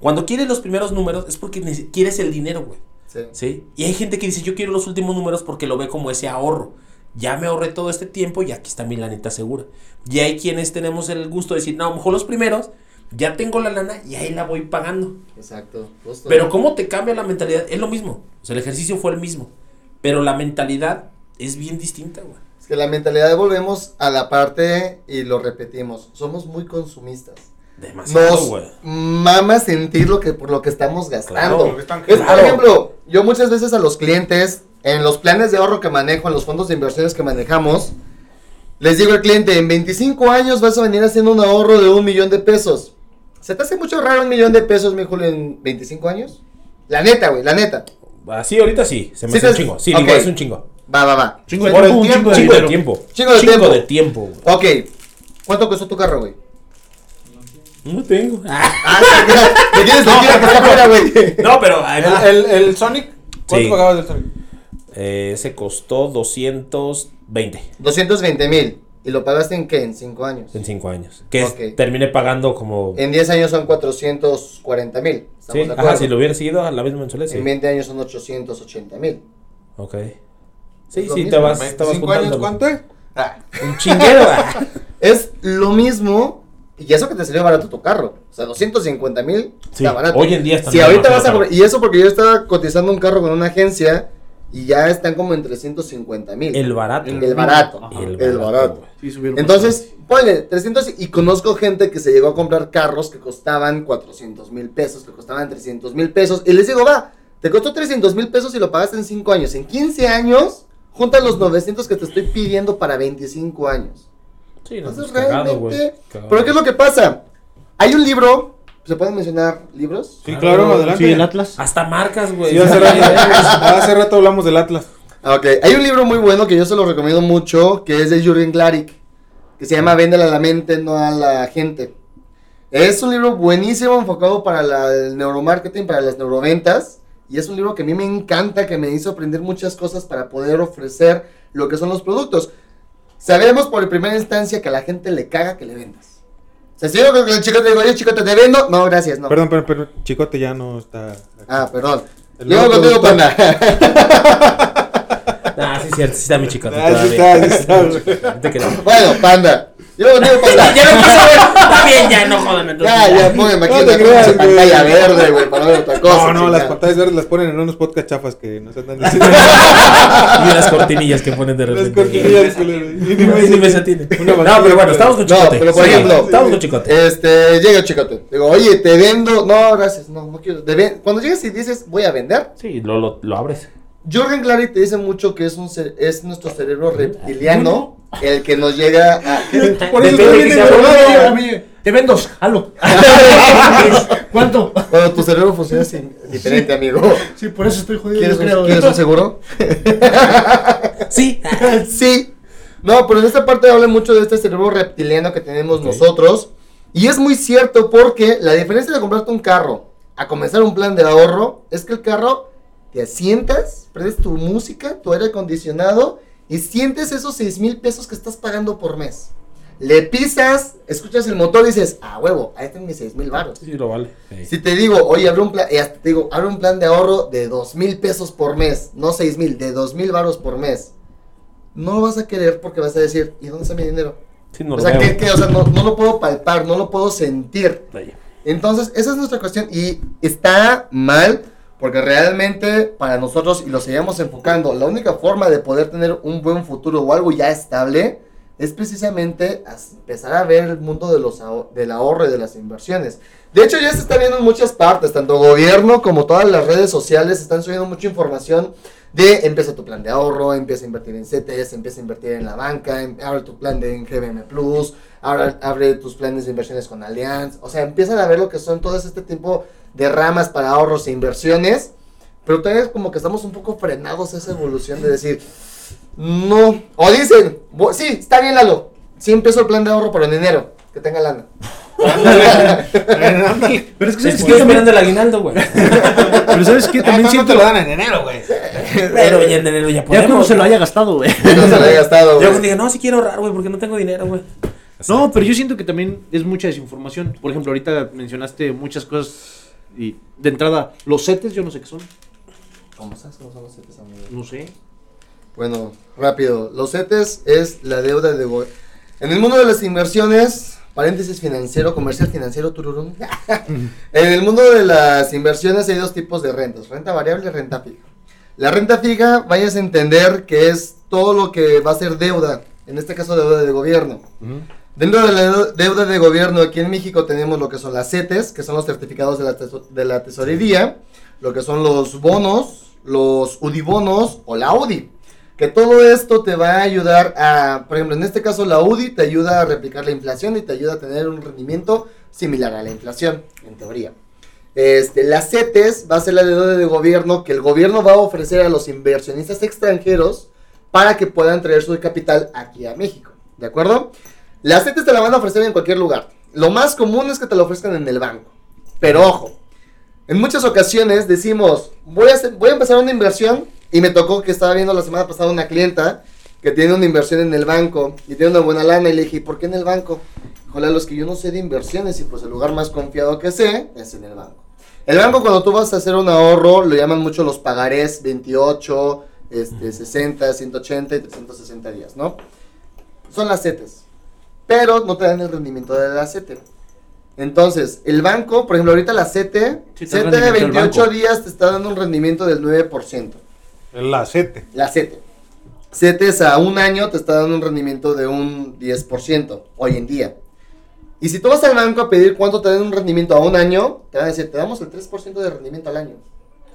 Cuando quieres los primeros números es porque quieres el dinero, güey. Sí. ¿Sí? Y hay gente que dice, yo quiero los últimos números porque lo ve como ese ahorro. Ya me ahorré todo este tiempo y aquí está mi lanita segura. Y hay quienes tenemos el gusto de decir, no, a lo mejor los primeros, ya tengo la lana y ahí la voy pagando. Exacto. justo. Pero cómo te cambia la mentalidad, es lo mismo. O sea, el ejercicio fue el mismo. Pero la mentalidad es bien distinta, güey. Es que la mentalidad volvemos a la parte y lo repetimos. Somos muy consumistas. Demasiado, Nos güey. mama sentir lo que por lo que estamos gastando. Claro, lo que están es, por ejemplo, yo muchas veces a los clientes, en los planes de ahorro que manejo, en los fondos de inversiones que manejamos, les digo al cliente, en 25 años vas a venir haciendo un ahorro de un millón de pesos. ¿Se te hace mucho raro un millón de pesos, mi Julio, en 25 años? La neta, güey, la neta. Así ahorita sí, se me Sí hace un chingo. Sí, ok. digo, es un chingo. Va, va, va. Chingo de Por el tiempo, un tiempo, chingo de de dinero. tiempo. Chingo de tiempo. de tiempo, güey. Ok. ¿Cuánto costó tu carro, güey? No tengo. Ah, Ah, sí, ¿Me quieres decir que está afuera, güey? no, pero el, el Sonic, ¿cuánto Sí. pagabas del Sonic? Eh, se costó 220. 220 mil. ¿Y lo pagaste en qué? En 5 años. En 5 años. Que es- Ok. terminé pagando como. En 10 años son 440 mil. Sí, ajá, si lo hubiera seguido a la misma mensualidad, sí. En 20 años son 880 mil. Ok. Sí, Es sí, mismo. te vas, te vas ¿Cinco años cuánto es? Un chinguero. ah. [laughs] [laughs] Es lo mismo. Y eso que te salió barato tu carro. O sea, 250 mil Sí, está barato. hoy en día está Si ahorita barato, vas a. Y eso porque yo estaba cotizando un carro con una agencia. Y ya están como en 350 mil. El barato. El barato. Ajá. El barato. Sí, Entonces, ponle 300 y conozco gente que se llegó a comprar carros que costaban 400 mil pesos, que costaban 300 mil pesos. Y les digo, va, te costó 300 mil pesos y lo pagaste en 5 años. En 15 años, junta los 900 que te estoy pidiendo para 25 años. Sí, no, Entonces, pues, realmente... Cagado. Pero ¿qué es lo que pasa? Hay un libro, ¿se pueden mencionar libros? Sí, claro, adelante. Sí, el Atlas. Hasta marcas, güey. Sí, hace [laughs] rato, hace rato hablamos del Atlas. Ah, Ok, hay un libro muy bueno que yo se lo recomiendo mucho, que es de Jürgen Klarik, que se llama Véndela a la mente, no a la gente. Es un libro buenísimo enfocado para la- el neuromarketing, para las neuroventas, y es un libro que a mí me encanta, que me hizo aprender muchas cosas para poder ofrecer lo que son los productos. Sabemos por primera instancia que a la gente le caga que le vendas. O sea, si yo con el chico te digo, oye chico, te vendo, no, gracias, no. Perdón, pero, pero Chicote ya no está. aquí. Ah, perdón. El contigo, panda. Ah, sí, cierto. Sí está mi chica. Ah, sí está, sí está, [laughs] te bueno, panda. Llego contigo, panda. Ya me pasa, güey. Está bien, ya, no jodan. entonces. Ya, ya, póngame aquí No te creas, pantalla verde, güey, para ver otra cosa. No, no, las pantallas verdes las ponen en unos podcast chafas que no se andan [laughs] diciendo. Y unas cortinillas que ponen de Las repente. cortinillas, culero. Y ni me- mesa tiene. Una No, pero bueno, estamos con No, chicote. pero por Sí, ejemplo, Estamos con chicote. Este, llega el chicote. Digo, oye, te vendo. No, gracias, no, no quiero. Cuando llegas y dices, voy a vender, Sí, lo, lo, lo abres. Jürgen Clary te dice mucho que es, un es nuestro cerebro reptiliano el que nos llega a. Por eso. [laughs] Te vendo, jalo. [laughs] ¿Cuánto? Bueno, tu cerebro funciona así, diferente, amigo. Sí, por eso estoy jodido. ¿Quieres, yo creo. un, ¿Quieres un seguro? [laughs] Sí. sí. No, pero en esta parte habla mucho de este cerebro reptiliano que tenemos nosotros. Y es muy cierto porque la diferencia de comprarte un carro a comenzar un plan de ahorro es que el carro te asientas, prendes tu música, tu aire acondicionado y sientes esos 6 mil pesos que estás pagando por mes. Le pisas, escuchas el motor y dices, ah, huevo, ahí están mis 6 mil baros. Sí, lo vale. Sí. Si te digo, oye, abre un plan, y hasta te digo, abre un plan de ahorro de dos mil pesos por mes, no seis mil, de dos mil varos por mes. No lo vas a querer porque vas a decir, ¿y dónde está mi dinero? Sí, no o lo sea, veo. ¿qué- qué? O sea, no, no lo puedo palpar, no lo puedo sentir. Entonces, esa es nuestra cuestión y está mal porque realmente para nosotros, y lo seguimos enfocando, la única forma de poder tener un buen futuro o algo ya estable es precisamente empezar a ver el mundo de los del ahorro y de las inversiones. De hecho, ya se está viendo en muchas partes, tanto gobierno como todas las redes sociales están subiendo mucha información de empieza tu plan de ahorro, empieza a invertir en CETES, empieza a invertir en la banca, em- abre tu plan de GBM Plus, abre, tus planes de inversiones con Allianz, o sea, empiezan a ver lo que son todos este tipo de ramas para ahorros e inversiones, pero todavía como que estamos un poco frenados a esa evolución de decir, no, o dicen, "Bu- sí, está bien Lalo, sí empiezo el plan de ahorro, pero en enero, que tenga lana. [laughs] Pero es que sabes que también, esperando el aguinaldo, güey. [laughs] pero sabes que también [laughs] siento te lo dan en enero, güey. Pero ya en enero ya ya cuando podemos. se lo haya gastado, güey. No se lo haya gastado. Yo diga, no, si quiero ahorrar, güey, porque no tengo dinero, güey. No, pero yo siento que también es mucha desinformación. Por ejemplo, ahorita mencionaste muchas cosas y de entrada, los setes yo no sé qué son. ¿Cómo sabes cómo son los amigo? No sé. Bueno, rápido. Los CETES es la deuda de... En el mundo de las inversiones, paréntesis financiero, comercial financiero, tururún. [laughs] en el mundo de las inversiones hay dos tipos de rentas, renta variable y renta fija. La renta fija, vayas a entender que es todo lo que va a ser deuda, en este caso deuda de gobierno. Dentro de la deu- deuda de gobierno aquí en México tenemos lo que son las CETES, que son los certificados de la, la tesorería, lo que son los bonos, los UDIbonos o la UDI. Que todo esto te va a ayudar a, por ejemplo, en este caso la UDI te ayuda a replicar la inflación y te ayuda a tener un rendimiento similar a la inflación, en teoría. Este, las CETES va a ser la deuda de gobierno que el gobierno va a ofrecer a los inversionistas extranjeros para que puedan traer su capital aquí a México. ¿De acuerdo? Las CETES te la van a ofrecer en cualquier lugar. Lo más común es que te lo ofrezcan en el banco. Pero ojo, en muchas ocasiones decimos, voy a, empezar una inversión y me tocó que estaba viendo la semana pasada una clienta que tiene una inversión en el banco y tiene una buena lana y le dije, "¿Y ¿por qué en el banco? Joder, los que yo no sé de inversiones y pues el lugar más confiado que sé es en el banco. El banco cuando tú vas a hacer un ahorro lo llaman mucho los pagarés 28, este, 60, 180 y 360 días, ¿no? Son las CETES, pero no te dan el rendimiento de la CETE. Entonces, el banco, por ejemplo, ahorita la CETE, Sí, CETE de rendimiento el 28 banco. días te está dando un rendimiento del 9%. La 7. La CETE. CETES a un año te está dando un rendimiento de un 10% hoy en día. Y si tú vas al banco a pedir cuánto te dan un rendimiento a un año, te van a decir, te damos el 3% de rendimiento al año.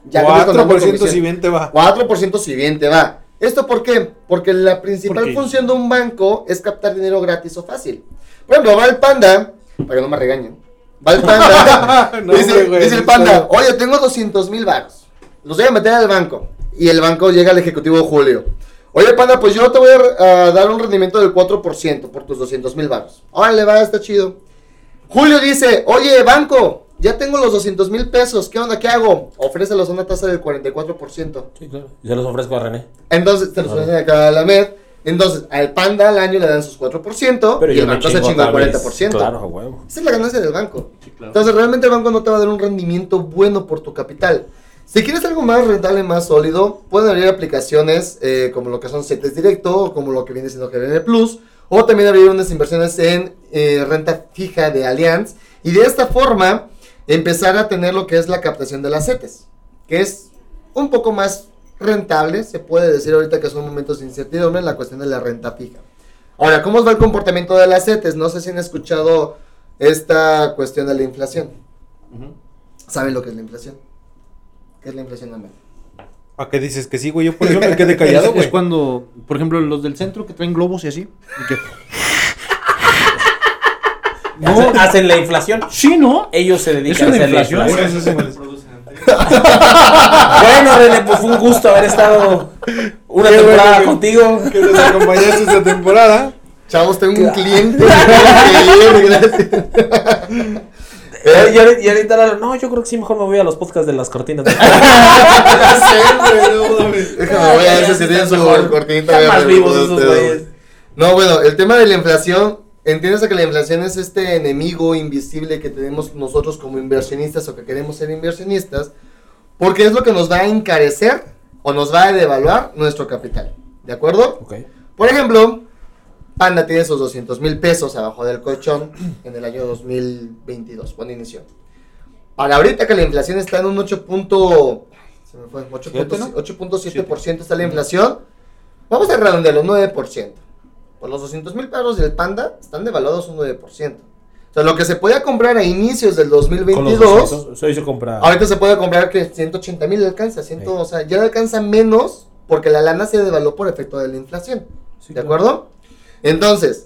Ya vienes con 4% comisión. si bien te va. 4% si bien te va. ¿Esto por qué? Porque la principal función de un banco es captar dinero gratis o fácil. Por ejemplo, va el panda, para que no me regañen. Va el panda, [laughs] No, [laughs] dice, hombre, güey, dice el panda, oye, tengo 200 mil baros. Los voy a meter al banco. Y el banco llega al ejecutivo Julio. Oye, panda, pues yo te voy a, a dar un rendimiento del 4% por tus 200 mil baros. Órale, va, está chido. Julio dice, oye, banco, ya tengo los 200 mil pesos, ¿qué onda? ¿Qué hago? Ofrécelos a una tasa del 44%. Sí, claro. Y se los ofrezco a René. Entonces, te los ofrecen acá a la MED. Entonces, al panda al año le dan sus 4% y yo el me banco se chinga el tal vez. 40%. Claro, huevo. Esa es la ganancia del banco. Sí, claro. Entonces, realmente el banco no te va a dar un rendimiento bueno por tu capital. Si quieres algo más rentable, más sólido, pueden abrir aplicaciones eh, como lo que son CETES Directo o como lo que viene siendo GBM Plus. O también abrir unas inversiones en eh, renta fija de Allianz. Y de esta forma, empezar a tener lo que es la captación de las CETES. Que es un poco más rentable, se puede decir ahorita que son momentos de incertidumbre en la cuestión de la renta fija. Ahora, ¿cómo va el comportamiento de las CETES? No sé si han escuchado esta cuestión de la inflación. ¿Saben lo que es la inflación? ¿Qué es la inflación, Amel? ¿A qué dices que sí, güey? Yo por eso me quedé Es, callado, [laughs] es güey. cuando, por ejemplo, los del centro que traen globos y así. y que- Hacen, hacen la inflación. Sí, ¿no? Ellos se dedican ¿Es a hacer la inflación? inflación. Eso sí me les- [laughs] Bueno, René, pues fue un gusto haber estado una Qué temporada bueno que- contigo. Que nos acompañaste esta temporada. Chavos, tengo un cliente. [laughs] gracias. Eh, y, ahorita, y ahorita no, yo creo que sí, mejor me voy a los podcasts de las cortinas. [laughs] Ya sé, güey, no mames. Déjame, voy a ver si tienen su cortinita. Están más vivos esos güeyes. No, bueno, el tema de la inflación, entiendes que la inflación es este enemigo invisible que tenemos nosotros como inversionistas o que queremos ser inversionistas, porque es lo que nos va a encarecer o nos va a devaluar nuestro capital. ¿De acuerdo? Por ejemplo, Panda tiene esos 200 mil pesos abajo del colchón en el año 2022, cuando inició. Para ahorita que la inflación está en un 8. punto- se me fue, 8 ¿Siete, punto- no? 8.7% está la inflación. Vamos a redondearlo, 9%. Por los 200 mil pesos del Panda están devaluados un 9%. O sea, lo que se podía comprar a inicios del Con los 2022, 200, Hoy se ahorita se puede comprar que 180 mil alcanza, 100, Sí. o sea, ya alcanza menos porque la lana se devaluó por efecto de la inflación. Sí, ¿De claro. acuerdo? Entonces,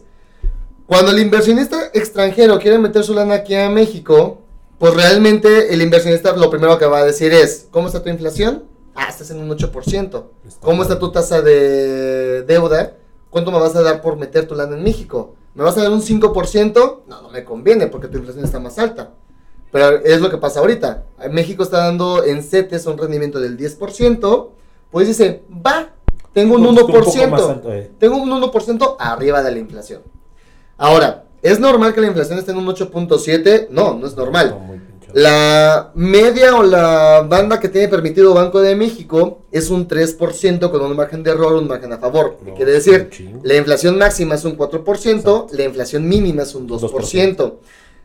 cuando el inversionista extranjero quiere meter su lana aquí a México, pues realmente el inversionista lo primero que va a decir es, ¿cómo está tu inflación? Ah, estás en un 8%. ¿Cómo está tu tasa de deuda? ¿Cuánto me vas a dar por meter tu lana en México? ¿Me vas a dar un 5%? No, no me conviene porque tu inflación está más alta. Pero es lo que pasa ahorita. México está dando en CETES un rendimiento del 10%. Pues dice, va, tengo un Un poco 1%. más alto, eh. Tengo un 1% arriba de la inflación. Ahora, ¿es normal que la inflación esté en un 8.7? No, no es normal. La media o la banda que tiene permitido Banco de México es un 3% con un margen de error, un margen a favor. ¿Qué No, quiere decir? La inflación máxima es un 4%, Exacto. la inflación mínima es un 2%. 2%.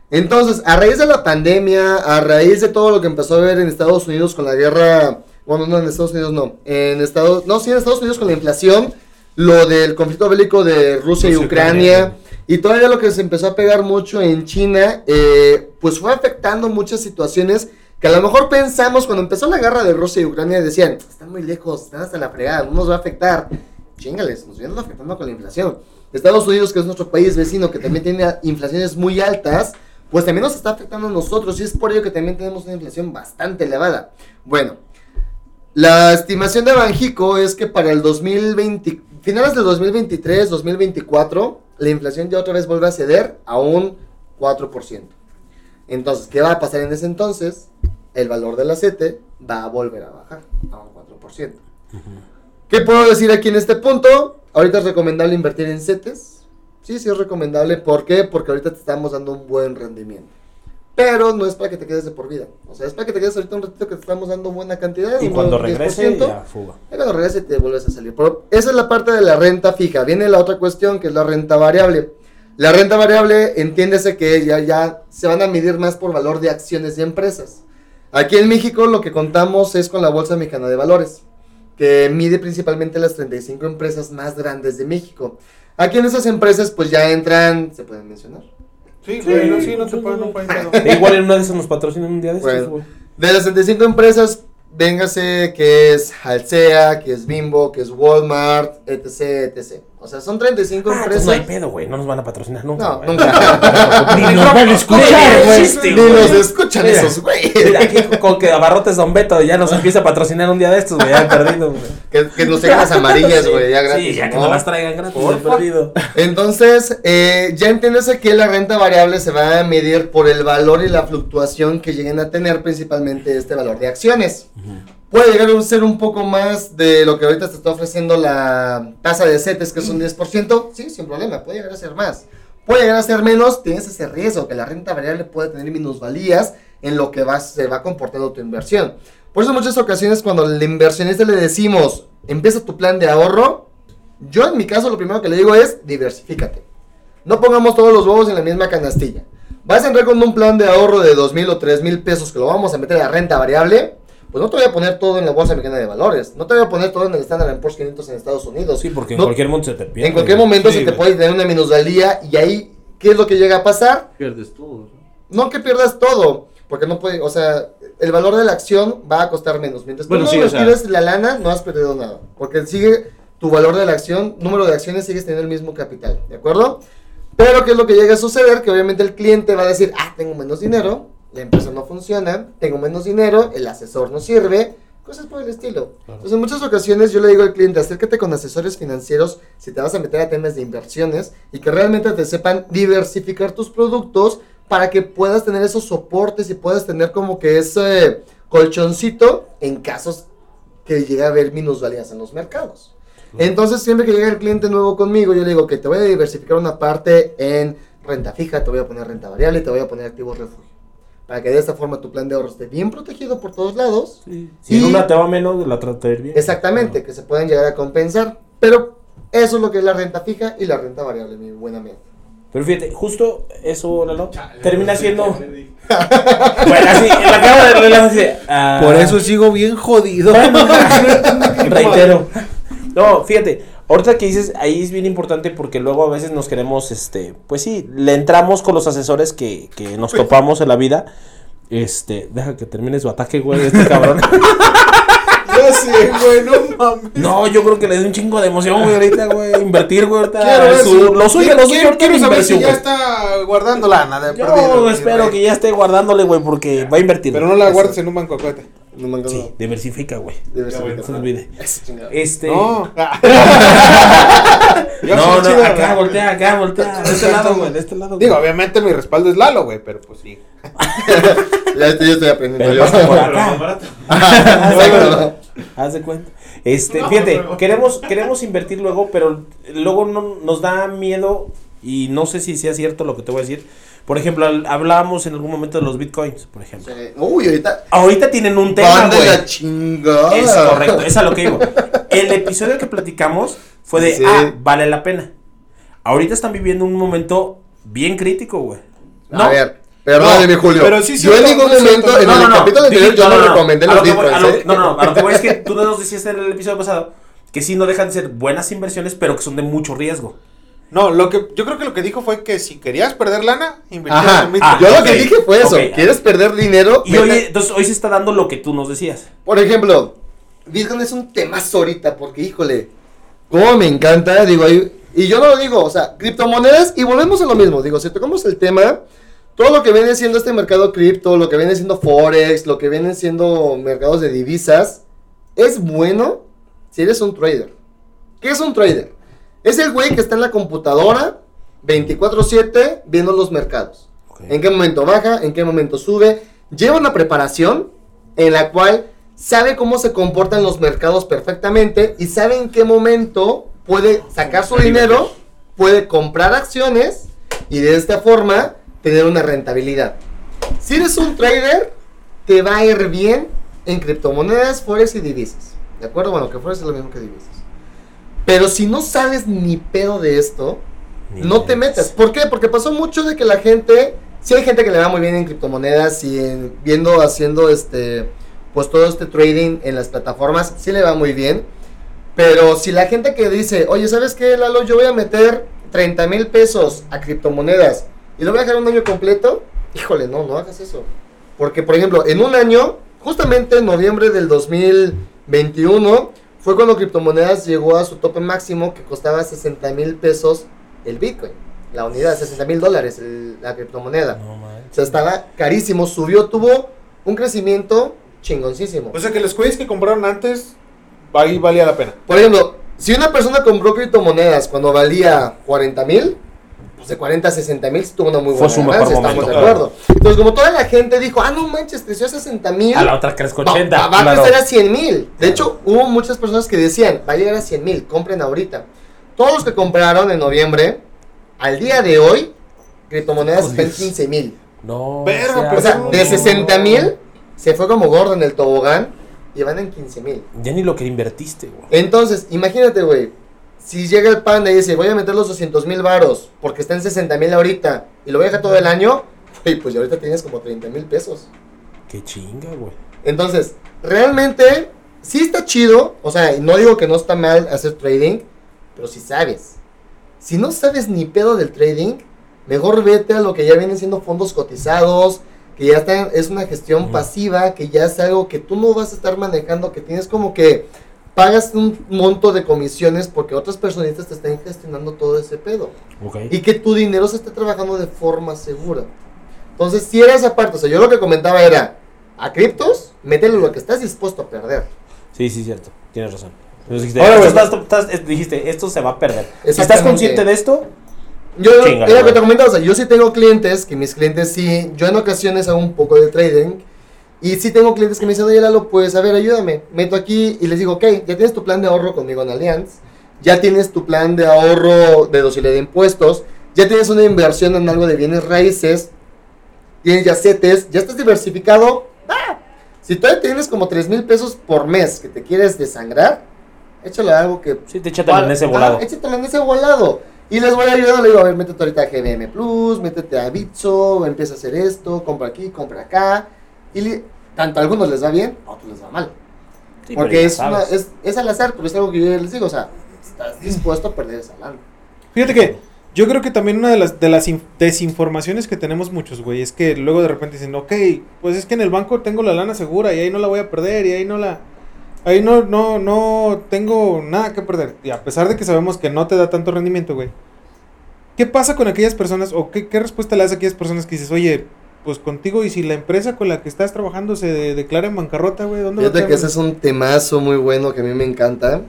Entonces, a raíz de la pandemia, a raíz de todo lo que empezó a ver en Estados Unidos con la guerra, bueno, no en Estados Unidos, no, en Estados, no, sí en Estados Unidos con la inflación, lo del conflicto bélico de Rusia y Rusia y Ucrania, Ucrania. Y todavía lo que se empezó a pegar mucho en China, eh, pues fue afectando muchas situaciones que a lo mejor pensamos cuando empezó la guerra de Rusia y Ucrania, decían, están muy lejos, están hasta la fregada, no nos va a afectar. Chingales, nos vienen afectando con la inflación. Estados Unidos, que es nuestro país vecino, que también tiene inflaciones muy altas, pues también nos está afectando a nosotros y es por ello que también tenemos una inflación bastante elevada. Bueno, la estimación de Banjico es que para el 2020, finales del 2023, 2024, la inflación ya otra vez vuelve a ceder a un 4%. Entonces, ¿qué va a pasar en ese entonces? El valor del aceite va a volver a bajar a un 4%. ¿Qué puedo decir aquí en este punto? ahorita es recomendable invertir en CETES. Sí, sí es recomendable. ¿Por qué? Porque ahorita te estamos dando un buen rendimiento. Pero no es para que te quedes de por vida. O sea, es para que te quedes ahorita un ratito que te estamos dando buena cantidad. Y cuando regrese, 10%. ya fuga. Y cuando regrese te vuelves a salir. Pero esa es la parte de la renta fija. Viene la otra cuestión que es la renta variable. La renta variable, entiéndese que ya, ya se van a medir más por valor de acciones de empresas. Aquí en México lo que contamos es con la Bolsa Mexicana de Valores, que mide principalmente las 35 empresas más grandes de México. Aquí en esas empresas pues ya entran, ¿se pueden mencionar? Sí, güey, no, sí, no te pueden, [laughs] pero- E igual en una de esas nos patrocinan un día de estos, Bueno. güey. De las 35 empresas, véngase que es Alsea, que es Bimbo, que es Walmart, etc, etc. O sea, son 35 Ah, empresas. no hay pedo, güey. No nos van a patrocinar nunca. No, nunca. [laughs] Ni nos van a escuchar, güey. Ni nos escuchan Mira, esos güey. Mira, aquí con que abarrotes Don Beto ya nos empieza a patrocinar un día de estos, güey. Ya he perdido, güey. Que, que nos traigan las amarillas, güey, ya gratis. Sí, ya que ¿no? nos las traigan gratis, Porfa. perdido. Entonces, eh, ya entiéndese que la renta variable se va a medir por el valor y la fluctuación que lleguen a tener, principalmente este valor de acciones. Puede llegar a ser un poco más de lo que ahorita te está ofreciendo la tasa de CETES, que es un 10%. Sí, sin problema, puede llegar a ser más. Puede llegar a ser menos, tienes ese riesgo que la renta variable puede tener minusvalías en lo que va, se va comportando tu inversión. Por eso en muchas ocasiones cuando al inversionista le decimos, empieza tu plan de ahorro, yo en mi caso lo primero que le digo es, diversifícate. No pongamos todos los huevos en la misma canastilla. Vas a entrar con un plan de ahorro de dos mil o tres mil pesos que lo vamos a meter a renta variable. Pues no te voy a poner todo en la bolsa mexicana de valores. No te voy a poner todo en el Standard Poor's 500 en Estados Unidos. Sí, porque en cualquier momento se te pierde. en cualquier momento Sí, se te puede tener una minusvalía y ahí, ¿qué es lo que llega a pasar? Pierdes todo. No que pierdas todo, porque no puede, o sea, el valor de la acción va a costar menos. Mientras tú Bueno, no sí, o sea- la lana, no has perdido nada, porque sigue tu valor de la acción, número de acciones, sigues teniendo el mismo capital, ¿de acuerdo? Pero ¿qué es lo que llega a suceder? Que obviamente el cliente va a decir, ah, tengo menos dinero, la empresa no funciona, tengo menos dinero, el asesor no sirve, cosas por el estilo. Entonces en muchas ocasiones yo le digo al cliente, acércate con asesores financieros si te vas a meter a temas de inversiones y que realmente te sepan diversificar tus productos para que puedas tener esos soportes y puedas tener como que ese colchoncito en casos que llegue a haber minusvalías en los mercados. Entonces, siempre que llega el cliente nuevo conmigo, yo le digo que te voy a diversificar una parte en renta fija, te voy a poner renta variable te voy a poner activos refugio. Para que de esta forma tu plan de ahorro esté bien protegido por todos lados. Si en una te va menos, la trata de ir bien. Exactamente, que se puedan llegar a compensar. Pero eso es lo que es la renta fija y la renta variable, mi buena amigo. Pero fíjate, justo eso, Lalo, termina siendo. [laughs] bueno, así, en la cámara de relajo así. ah, Por eso sigo bien jodido. [laughs] Reitero. No, fíjate, ahorita que dices, ahí es bien importante porque luego a veces nos queremos, este, pues sí, le entramos con los asesores que, que nos topamos en la vida. Este, deja que termine su ataque, güey, este cabrón. [laughs] Ya sé, güey, no mames. No, yo creo que le da un chingo de emoción, güey, ahorita, güey, invertir, güey, ahorita. Ver su- lo suyo, lo suyo, quiero, saber si ya güey. está guardando lana de Yo perdido, espero güey. que ya esté guardándole, güey, porque va a invertir. Pero no la guardes en un banco acuérdate. No me Sí, diversifica, güey. Diversifica. No se olvide. [laughs] Este. No. [laughs] No, no, chido, acá, voltea, acá, voltea. De este lado, güey, de este lado. Digo, obviamente mi respaldo es Lalo, güey, pero pues sí. [laughs] Ya estoy, yo estoy aprendiendo. Yo. por acá. Haz de cuenta. Este, No, fíjate, queremos, queremos invertir luego, pero luego no, nos da miedo y no sé si sea cierto lo que te voy a decir. Por ejemplo, al- hablábamos en algún momento de los bitcoins, por ejemplo. Sí. Uy, ahorita. Ahorita tienen un tema, güey. la chingada. Es correcto, es a lo que digo. El episodio que platicamos fue de, Sí. ah, vale la pena. Ahorita están viviendo un momento bien crítico, güey. A ver, perdóneme, No, Julio. pero sí yo en ningún no momento, en el capítulo anterior, yo no, recomendé los bitcoins. a lo- ¿eh? No, no, a lo que voy es que tú nos decías en el episodio pasado que sí no dejan de ser buenas inversiones, pero que son de mucho riesgo. No, lo que yo creo que lo que dijo fue que si querías perder lana, invertías Ajá, en Bitcoin. Ah, yo lo que dije fue eso. ¿Quieres perder dinero? Y hoy, entonces hoy se está dando lo que tú nos decías. Por ejemplo, Bitcoin es un temazo ahorita porque, híjole, cómo me encanta, digo, y yo no lo digo, o sea, criptomonedas, y volvemos a lo mismo, digo, si tocamos el tema, todo lo que viene siendo este mercado cripto, lo que viene siendo Forex, lo que vienen siendo mercados de divisas, es bueno si eres un trader. ¿Qué es un trader? Es el güey que está en la computadora 24/7 viendo los mercados. En qué momento baja, en qué momento sube. Lleva una preparación en la cual sabe cómo se comportan los mercados perfectamente y sabe en qué momento puede sacar su dinero, puede comprar acciones y de esta forma tener una rentabilidad. Si eres un trader, te va a ir bien en criptomonedas, forex y divisas. ¿De acuerdo? Bueno, que forex es lo mismo que divisas. Pero si no sabes ni pedo de esto, Ni no te metas. ¿Por qué? Porque pasó mucho de que la gente, sí hay gente que le va muy bien en criptomonedas y en- viendo, haciendo este, pues todo este trading en las plataformas, sí le va muy bien. Pero si la gente que dice, oye, ¿sabes qué, Lalo? Yo voy a meter 30 mil pesos a criptomonedas y lo voy a dejar un año completo, híjole, no, no hagas eso. Porque, por ejemplo, en un año, justamente en noviembre del 2021, fue cuando criptomonedas llegó a su tope máximo que costaba 60 mil pesos el Bitcoin. La unidad, 60 mil dólares el- la criptomoneda. No. O sea, estaba carísimo, subió, tuvo un crecimiento chingoncísimo. O sea que los güeyes que compraron antes, ahí valía la pena. Por ejemplo, si una persona compró criptomonedas cuando valía 40 mil, pues de 40 a 60 mil tuvo una muy Fue buena su mejor ganancia, momento, estamos de claro. acuerdo. Entonces, como toda la gente dijo, ah, no manches, creció a 60 mil, A la otra crezco va, 80. va- va a claro. crecer a 100 mil. De hecho, hubo muchas personas que decían, va a llegar a 100 mil, compren ahorita. Todos los que compraron en noviembre, al día de hoy, criptomonedas Oh, están en Dios. 15 mil. No. Pero O sea, no. de 60 mil, se fue como gordo en el tobogán y van en 15 mil. Ya ni lo que invertiste, güey. Entonces, imagínate, güey. Si llega el panda y dice, voy a meter los 200 mil varos porque está en 60 mil ahorita y lo voy a dejar todo el año, güey, pues ya ahorita tienes como 30 mil pesos. Qué chinga, güey. Entonces, realmente, sí está chido. O sea, no digo que no está mal hacer trading, pero si sabes. Si no sabes ni pedo del trading, mejor vete a lo que ya vienen siendo fondos cotizados, que ya está, es una gestión pasiva, que ya es algo que tú no vas a estar manejando, que tienes como que pagas un monto de comisiones porque otras personitas te están gestionando todo ese pedo y que tu dinero se esté trabajando de forma segura. Entonces, si eres aparte, o sea, yo lo que comentaba era, a criptos, métele lo que estás dispuesto a perder. Sí, sí, cierto. Tienes razón. Dijiste, Ahora, estás- estás- dijiste, esto se va a perder. Si estás consciente de esto, Yo, Chinga, era lo que te comentaba, o sea, yo sí tengo clientes, que mis clientes sí, yo en ocasiones hago un poco de trading, y sí tengo clientes que me dicen, oye Lalo, pues a ver, ayúdame, meto aquí, y les digo, ok, ya tienes tu plan de ahorro conmigo en Allianz, ya tienes tu plan de ahorro de docilidad de impuestos, ya tienes una inversión en algo de bienes raíces, tienes ya CETES, ya estás diversificado, ¡ah! Si todavía tienes como 3 mil pesos por mes que te quieres desangrar, échale algo que sí, te échatelo en ese volado. Ah, échatelo en ese volado. Y les voy a ayudar, le digo, a ver, métete ahorita a GBM Plus, métete a Bitso, empieza a hacer esto, compra aquí, compra acá. Y tanto a algunos les va bien, a otros les va mal. Sí, porque es, una- es, es al azar, pero es algo que yo les digo, o sea, estás dispuesto a perder esa lana. Fíjate que yo creo que también una de las, de las in- desinformaciones que tenemos muchos, güey, es que luego de repente dicen, ok, pues es que en el banco tengo la lana segura y ahí no la voy a perder y ahí no la... Ahí no, no, no tengo nada que perder. Y a pesar de que sabemos que no te da tanto rendimiento, güey. ¿Qué pasa con aquellas personas o qué, qué respuesta le das a aquellas personas que dices, oye, pues contigo y si la empresa con la que estás trabajando se de- declara en bancarrota, güey, ¿dónde va a Fíjate que ese es un temazo muy bueno que a mí me encanta.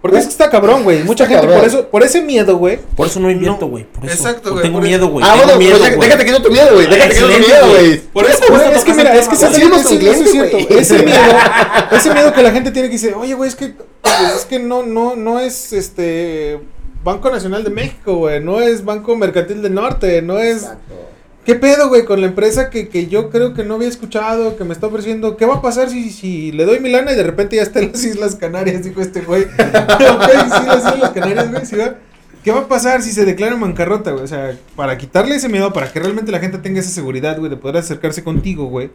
Porque es que está cabrón, güey. Mucha Está gente por cabrón. eso, por ese miedo, güey. Por eso no invierto, No. güey. Por eso. Exacto, güey, Tengo por miedo, güey. ah, tengo bueno, miedo, pero déjate que no tu miedo, güey. Déjate que no tu miedo, güey. Por eso, Por güey, es que mira, es que güey. ese- Seguimos con ese- miedo, [laughs] ese miedo que la gente tiene que dice, oye, güey, es que, pues, es que no, no, no es este Banco Nacional de México, güey, no es Banco Mercantil del Norte, no es, Exacto. ¿Qué pedo, güey, con la empresa que, que yo creo que no había escuchado, que me está ofreciendo, ¿qué va a pasar si, si le doy mi lana y de repente ya está en las Islas Canarias, dijo este güey. [laughs] ¿Qué va a pasar si se declara en bancarrota, güey? O sea, para quitarle ese miedo, para que realmente la gente tenga esa seguridad, güey, de poder acercarse contigo, güey.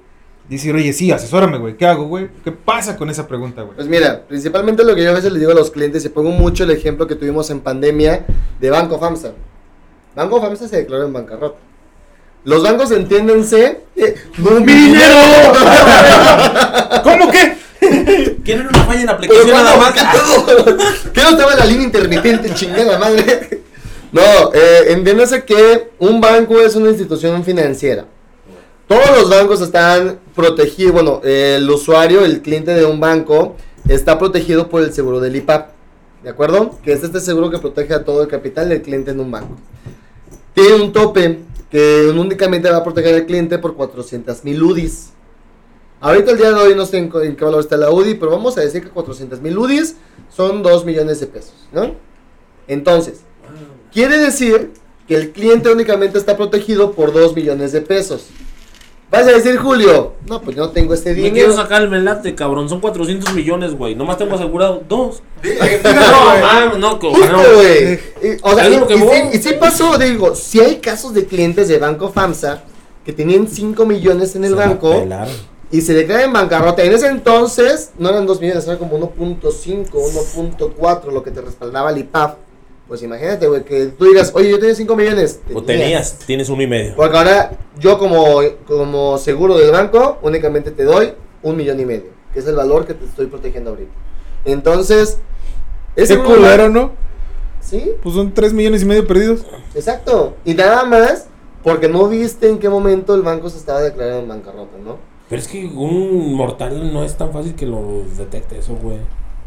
Decir, oye, sí, asesórame, güey, ¿qué hago, güey? ¿Qué pasa con esa pregunta, güey? Pues mira, principalmente lo que yo a veces le digo a los clientes, y pongo mucho el ejemplo que tuvimos en pandemia de Banco FAMSA. Banco FAMSA se declaró en bancarrota. Los bancos, entiéndense, eh, ¡no mi dinero! ¿Cómo que? ¿Quién era una falla en aplicación nada más? ¿Qué, ¿Qué no estaba la línea intermitente, chingada madre? No, eh, entiéndase que un banco es una institución financiera. Todos los bancos están protegidos, bueno, eh, el usuario, el cliente de un banco, está protegido por el seguro del IPAP. ¿De acuerdo? Que es este seguro que protege a todo el capital del cliente en un banco. Tiene un tope que únicamente va a proteger al cliente por 400 mil UDIs. Ahorita el día de hoy no sé en, en qué valor está la UDI, pero vamos a decir que 400 mil UDIs son 2 millones de pesos, ¿no? Entonces, quiere decir que el cliente únicamente está protegido por 2 millones de pesos. Vas a decir, Julio, no, pues yo no tengo este Me quiero dinero. sacar el melate, cabrón. Son 400 millones, güey. Nomás tengo asegurado dos. No, No, mames, no, Justo, no. O sea, y, y voy. sí, y sí pasó, digo, si hay casos de clientes de Banco FAMSA que tenían 5 millones en el Se banco y se declaran en bancarrota. En ese entonces no eran 2 millones, eran como 1.5, 1.4 lo que te respaldaba el IPAF. Pues imagínate, güey, que tú digas, oye, yo tenía 5 millones. O tenías, tienes uno y medio. Porque ahora yo como, como seguro del banco únicamente te doy un millón y medio, que es el valor que te estoy protegiendo ahorita. Entonces, ese Qué culero, ¿no? Sí, Pues son 3 millones y medio perdidos. exacto. Y nada más porque no viste en qué momento el banco se estaba declarando en bancarrota, ¿no? Pero es que un mortal no es tan fácil que lo detecte eso, güey.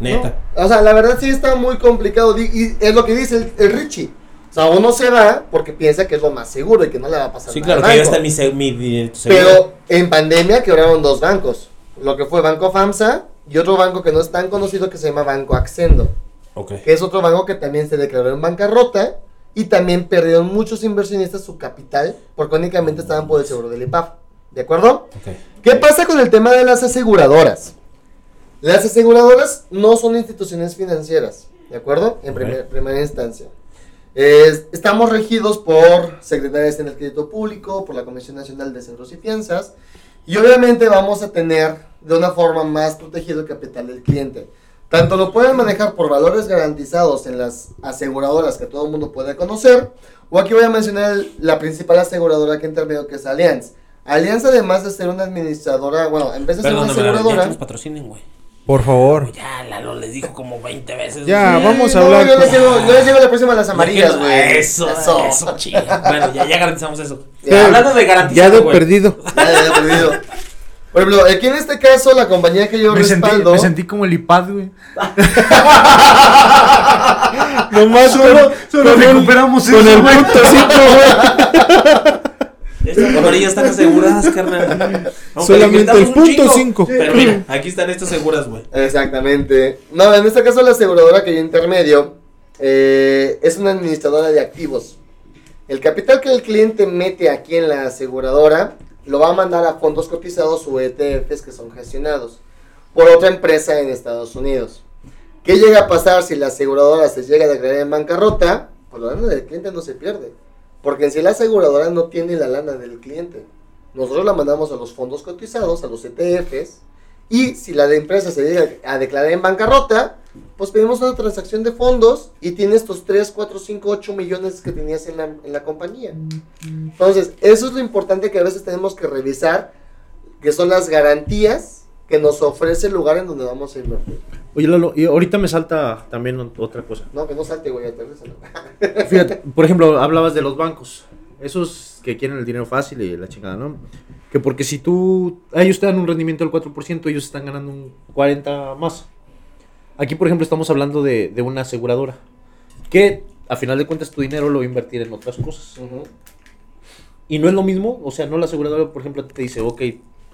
Neta. No, O sea, la verdad sí está muy complicado. Y es lo que dice el, el Richie. O sea, uno se va porque piensa que es lo más seguro y que no le va a pasar Sí, nada claro, al que ya está mi, mi. Pero en pandemia quebraron dos bancos. Lo que fue Banco FAMSA y otro banco que no es tan conocido que se llama Banco Accendo. Ok. Que es otro banco que también se declaró en bancarrota. Y también perdieron muchos inversionistas su capital porque únicamente estaban por el seguro del IPAF. ¿De acuerdo? Ok. ¿Qué pasa con el tema de las aseguradoras? Las aseguradoras no son instituciones financieras, ¿de acuerdo? En primer- primera instancia. Es- estamos regidos por secretarias en el crédito público, por la Comisión Nacional de Seguros y Fianzas, y obviamente vamos a tener de una forma más protegido el capital del cliente. Tanto lo pueden manejar por valores garantizados en las aseguradoras que todo el mundo puede conocer, o aquí voy a mencionar la principal aseguradora que intermedio que es Allianz. Allianz además de ser una administradora, bueno, en vez de ser una la- ya que aseguradora... nos patrocinen, güey. Por favor. Ya, Lalo les dijo como 20 veces. Ya, güey. vamos a no, hablar. Yo les, llevo, yo les llevo la próxima a las Ya amarillas, güey. Eso, eso, chinga. Bueno, ya, ya garantizamos eso. Ya. Hablando de Ya garantizado, de güey. perdido. Ya, ya, ya, perdido. Por ejemplo, aquí en este caso, la compañía que yo Me sentí, respaldo. me sentí como el IPAD, güey. [laughs] Nomás Solo, con, solo con el- recuperamos con eso, el punto 5, güey. [laughs] Estas [laughs] amarillas están aseguradas, carnal. [laughs] Aunque Solamente el punto chingo, 5. Pero mira, aquí están estas seguras, güey. Exactamente. No, en este caso, la aseguradora que yo intermedio eh, es una administradora de activos. El capital que el cliente mete aquí en la aseguradora lo va a mandar a fondos cotizados o ETFs que son gestionados por otra empresa en Estados Unidos. ¿Qué llega a pasar si la aseguradora se llega a declarar en bancarrota? Pues la lana del cliente no se pierde. Porque en sí la aseguradora no tiene la lana del cliente. Nosotros la mandamos a los fondos cotizados, a los ETFs. Y si la empresa se llega a declarar en bancarrota, pues pedimos una transacción de fondos y tiene estos 3, 4, 5, 8 millones que tenías en la, en la compañía. Entonces, eso es lo importante que a veces tenemos que revisar, que son las garantías que nos ofrece el lugar en donde vamos a invertir. Oye, Lalo, y ahorita me salta también ot- otra cosa. No, que no salte, güey. [laughs] Fíjate, por ejemplo, hablabas de los bancos. Esos que quieren el dinero fácil y la chingada, ¿no? Que porque si tú. a Ellos te dan un rendimiento del 4%, ellos están ganando un 40 más. Aquí, por ejemplo, estamos hablando de, de una aseguradora. Que a final de cuentas tu dinero lo va a invertir en otras cosas. Y no es lo mismo, o sea, no la aseguradora, por ejemplo, te dice, ok,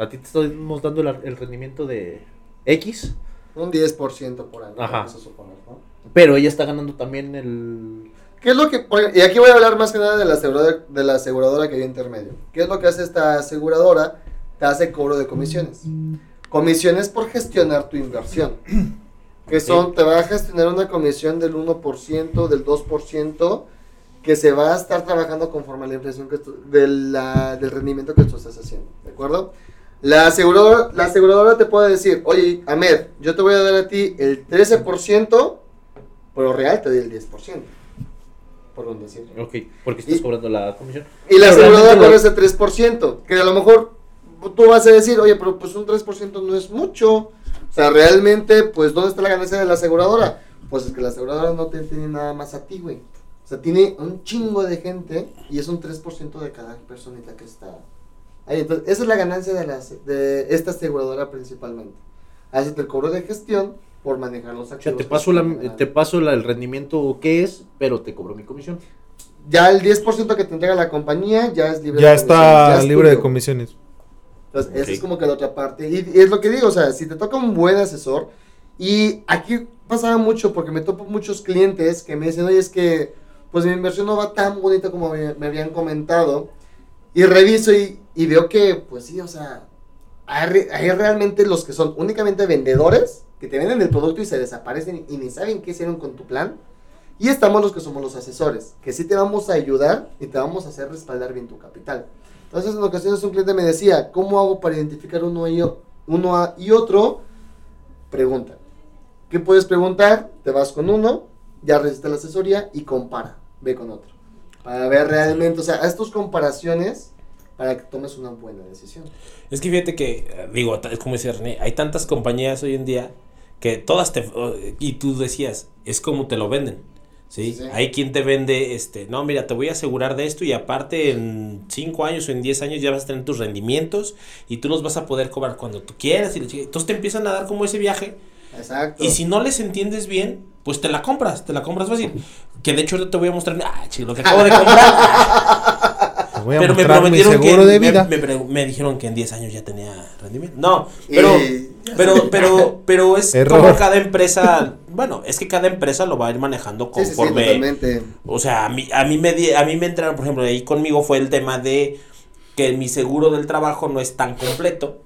a ti te estamos dando la- el rendimiento de X, Un 10% por año, Ajá. vamos a suponer, ¿no? pero ella está ganando también el... ¿Qué es lo que.? Y aquí voy a hablar más que nada de la aseguradora, de la aseguradora que hay intermedio. ¿Qué es lo que hace esta aseguradora? Te hace cobro de comisiones. Comisiones por gestionar tu inversión. [clears throat] Que son, te va a gestionar una comisión del 1%, del 2%, que se va a estar trabajando conforme a la inflación que tú- de la- del rendimiento que tú estás haciendo. ¿De acuerdo? La aseguradora, la aseguradora te puede decir, oye, Ahmed, yo te voy a dar a ti el 13%, pero real te doy el 10%. Por un decir. Ok, porque estás Y- cobrando la comisión. Y la Pero aseguradora cobra ese 3%, que a lo mejor tú vas a decir, oye, pero pues un 3% no es mucho. O sea, realmente, pues, ¿dónde está la ganancia de la aseguradora? Pues es que la aseguradora no te tiene nada más a ti, güey. O sea, tiene un chingo de gente y es un 3% de cada personita que está ahí. Entonces, esa es la ganancia de, la, de esta aseguradora principalmente. Haces el cobro de gestión por manejar los O activos. sea, te paso, la, te paso la- el rendimiento que es, pero te cobro mi comisión. Ya el 10% que te entrega la compañía ya es libre Ya de está comisiones, ya es libre de comisiones. Entonces, esa es como que la otra parte. Y, y es lo que digo, o sea, si te toca un buen asesor, y aquí pasaba mucho porque me topo muchos clientes que me dicen, oye, es que pues mi inversión no va tan bonita como me, me habían comentado. Y reviso y, veo que, pues sí, o sea, hay, hay realmente los que son únicamente vendedores, que te venden el producto y se desaparecen y ni saben qué hicieron con tu plan. Y estamos los que somos los asesores, que sí te vamos a ayudar y te vamos a hacer respaldar bien tu capital. Entonces, en ocasiones un cliente me decía, ¿cómo hago para identificar uno y, uno y otro? Pregunta. ¿Qué puedes preguntar? Te vas con uno, ya recibiste la asesoría y compara, ve con otro. Para ver realmente, o sea, haz tus comparaciones para que tomes una buena decisión. Es que fíjate que, digo, es como dice René, hay tantas compañías hoy en día que todas te... Y tú decías, es como te lo venden. ¿sí? Hay quien te vende, este, no, mira, te voy a asegurar de esto y aparte en 5 años o en 10 años ya vas a tener tus rendimientos y tú los vas a poder cobrar cuando tú quieras. Y entonces te empiezan a dar como ese viaje Exacto. y si no les entiendes bien, pues te la compras, te la compras fácil. Que de hecho te voy a mostrar, ah, chico, lo que acabo de comprar. Te voy a Pero me prometieron que seguro de me- vida. Me, me dijeron que en 10 años ya tenía rendimiento. No, pero Y- pero pero pero es Error. como cada empresa, bueno, es que cada empresa lo va a ir manejando Sí, sí, sí, conforme o sea, a mí a mí me di- a mí me entraron, por ejemplo, ahí conmigo fue el tema de que mi seguro del trabajo no es tan completo.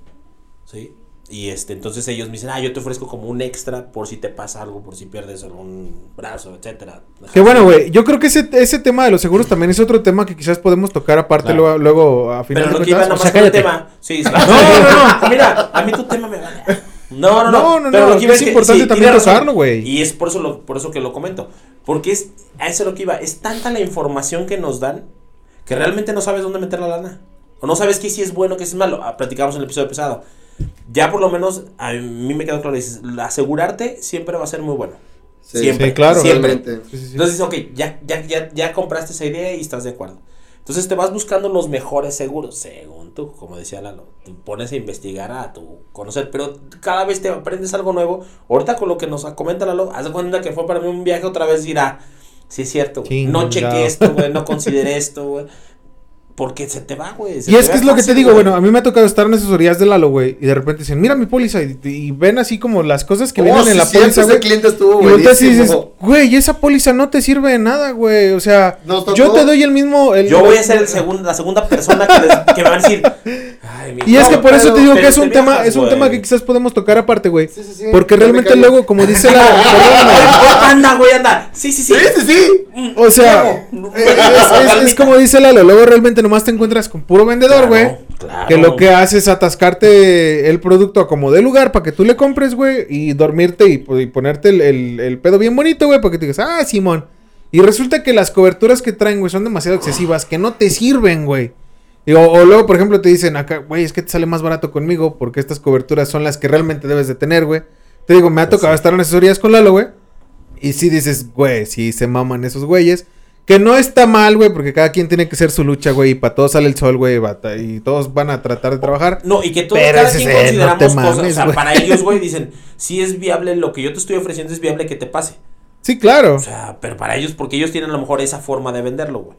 ¿Sí? Y este, entonces ellos me dicen, ah, yo te ofrezco como un extra por si te pasa algo, por si pierdes algún brazo, etcétera. Que bueno, güey, yo creo que ese, ese tema de los seguros también es otro tema que quizás podemos tocar aparte Claro. luego, luego a final Pero de lo que iba nada más o sea, el tema. Sí, sí. [laughs] No, no, no. Mira, a mí tu tema me vale. No, no, no. No, no, pero no, lo que iba es que- importante sí, también tocarlo, güey. Y es por eso, lo, por eso que lo comento. Porque es, a eso es lo que iba. Es tanta la información que nos dan que realmente no sabes dónde meter la lana. O no sabes qué sí es bueno, qué sí es malo. Ah, Platicamos en el episodio pasado. Ya por lo menos a mí me quedó claro. Dices, asegurarte siempre va a ser muy bueno. Sí, siempre. sí, claro. Siempre. Sí. Entonces dices, ok, ya, ya, ya, ya compraste esa idea y estás de acuerdo. Entonces te vas buscando los mejores seguros, según tú, como decía Lalo. Te pones a investigar a tu conocer, pero cada vez te aprendes algo nuevo. Ahorita con lo que nos comenta Lalo, haz de cuenta que fue para mí un viaje otra vez dirá, sí es cierto, güey. No chequé esto, güey, no consideré esto, güey. Porque se te va, güey. Y es que es lo que te digo, güey. bueno, a mí me ha tocado estar en asesorías de Lalo, güey, y de repente dicen, mira mi póliza, y, y ven así como las cosas que Oh, vienen en la póliza, güey. cliente estuvo Y volteas y dices, buenísimo. güey, esa póliza no te sirve de nada, güey. O sea, yo te doy el mismo. el- Yo voy a ser el [laughs] segun- la segunda persona que, les- que me va a decir. Ay, Y es que por eso te digo que es un tema, viajas, es un tema que quizás podemos tocar aparte, güey. Sí, sí, sí, Porque realmente luego, como dice la. [laughs] perdóname, anda, güey, anda. Sí, sí, sí. Sí, sí, sí. o sea, es, es- es como dice Lalo, luego realmente nomás te encuentras con puro vendedor, Claro, güey. claro. Que lo que hace es atascarte el producto a como de lugar para que tú le compres, güey, y dormirte y, y ponerte el, el- el pedo bien bonito, güey, para que te digas, ah, Simón. Y resulta que las coberturas que traen, güey, son demasiado excesivas, que no te sirven, güey. O, luego, por ejemplo, te dicen acá, güey, es que te sale más barato conmigo porque estas coberturas son las que realmente debes de tener, güey. Te digo, me ha tocado estar en asesorías con Lalo, güey. Y sí dices, güey, sí se maman esos güeyes. Que no está mal, güey, porque cada quien tiene que hacer su lucha, güey. Y para todos sale el sol, güey. Y todos van a tratar de trabajar. No, y que todo, Pero cada quien eh, consideramos no te cosas. mames, o sea, güey. para ellos, güey, [laughs] dicen, si es viable lo que yo te estoy ofreciendo, es viable que te pase. Sí, claro. O sea, pero para ellos, porque ellos tienen a lo mejor esa forma de venderlo, güey.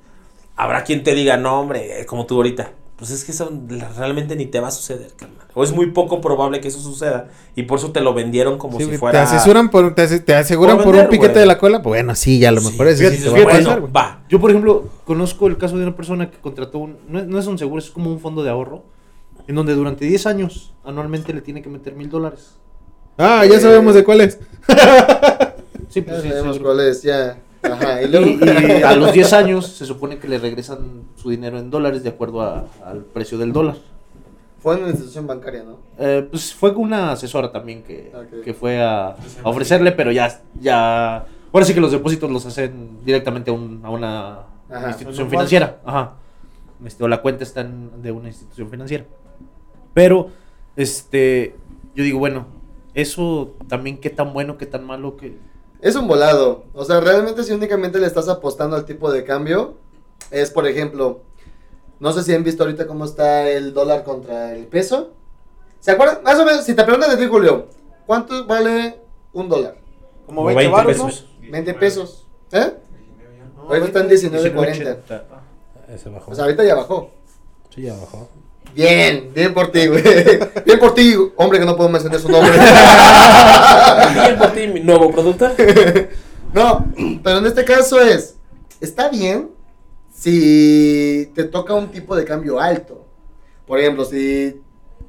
Habrá quien te diga, no, hombre, eh, como tú ahorita. Pues es que eso realmente ni te va a suceder, carnal. O es muy poco probable que eso suceda. Y por eso te lo vendieron como Sí, si fuera. te aseguran por, te, ase- te aseguran Por un piquete güey. de la cola. Pues bueno, sí, ya a lo mejor sí a bueno, pasar, va. Yo, por ejemplo, conozco el caso de una persona que contrató un. No es, no es un seguro, es como un fondo de ahorro. En donde durante 10 años anualmente le tiene que meter mil dólares. Ah, ya sabemos de cuál es. Sí, Ya pues sí, sabemos seguro. cuál es, ya. Ajá, y Y, luego. y [laughs] a los 10 años se supone que le regresan su dinero en dólares de acuerdo a- al precio del dólar. Fue en una institución bancaria, ¿no? Eh, pues fue con una asesora también que, que fue a, a ofrecerle, pero ya, ya. Ahora sí que los depósitos los hacen directamente a, un- a una Ajá. institución financiera. Ajá. Este, o la cuenta está en- de una institución financiera. Pero, este, yo digo, bueno, eso también qué tan bueno, qué tan malo que. Es un volado. O sea, realmente si únicamente le estás apostando al tipo de cambio, es por ejemplo, no sé si han visto ahorita cómo está el dólar contra el peso. ¿Se acuerdan? Más o menos, si te preguntan de ti, Julio, ¿cuánto vale un dólar? Como 20 pesos. 20 pesos. ¿Eh? Ahorita están 19.40. Ese bajó. O sea, ahorita ya bajó. Sí, ya bajó. Bien, bien por ti, güey. Bien por ti, hombre que no puedo mencionar su nombre. [laughs] Bien por ti, mi nuevo productor. [laughs] No, pero en este caso es, está bien si te toca un tipo de cambio alto. Por ejemplo, si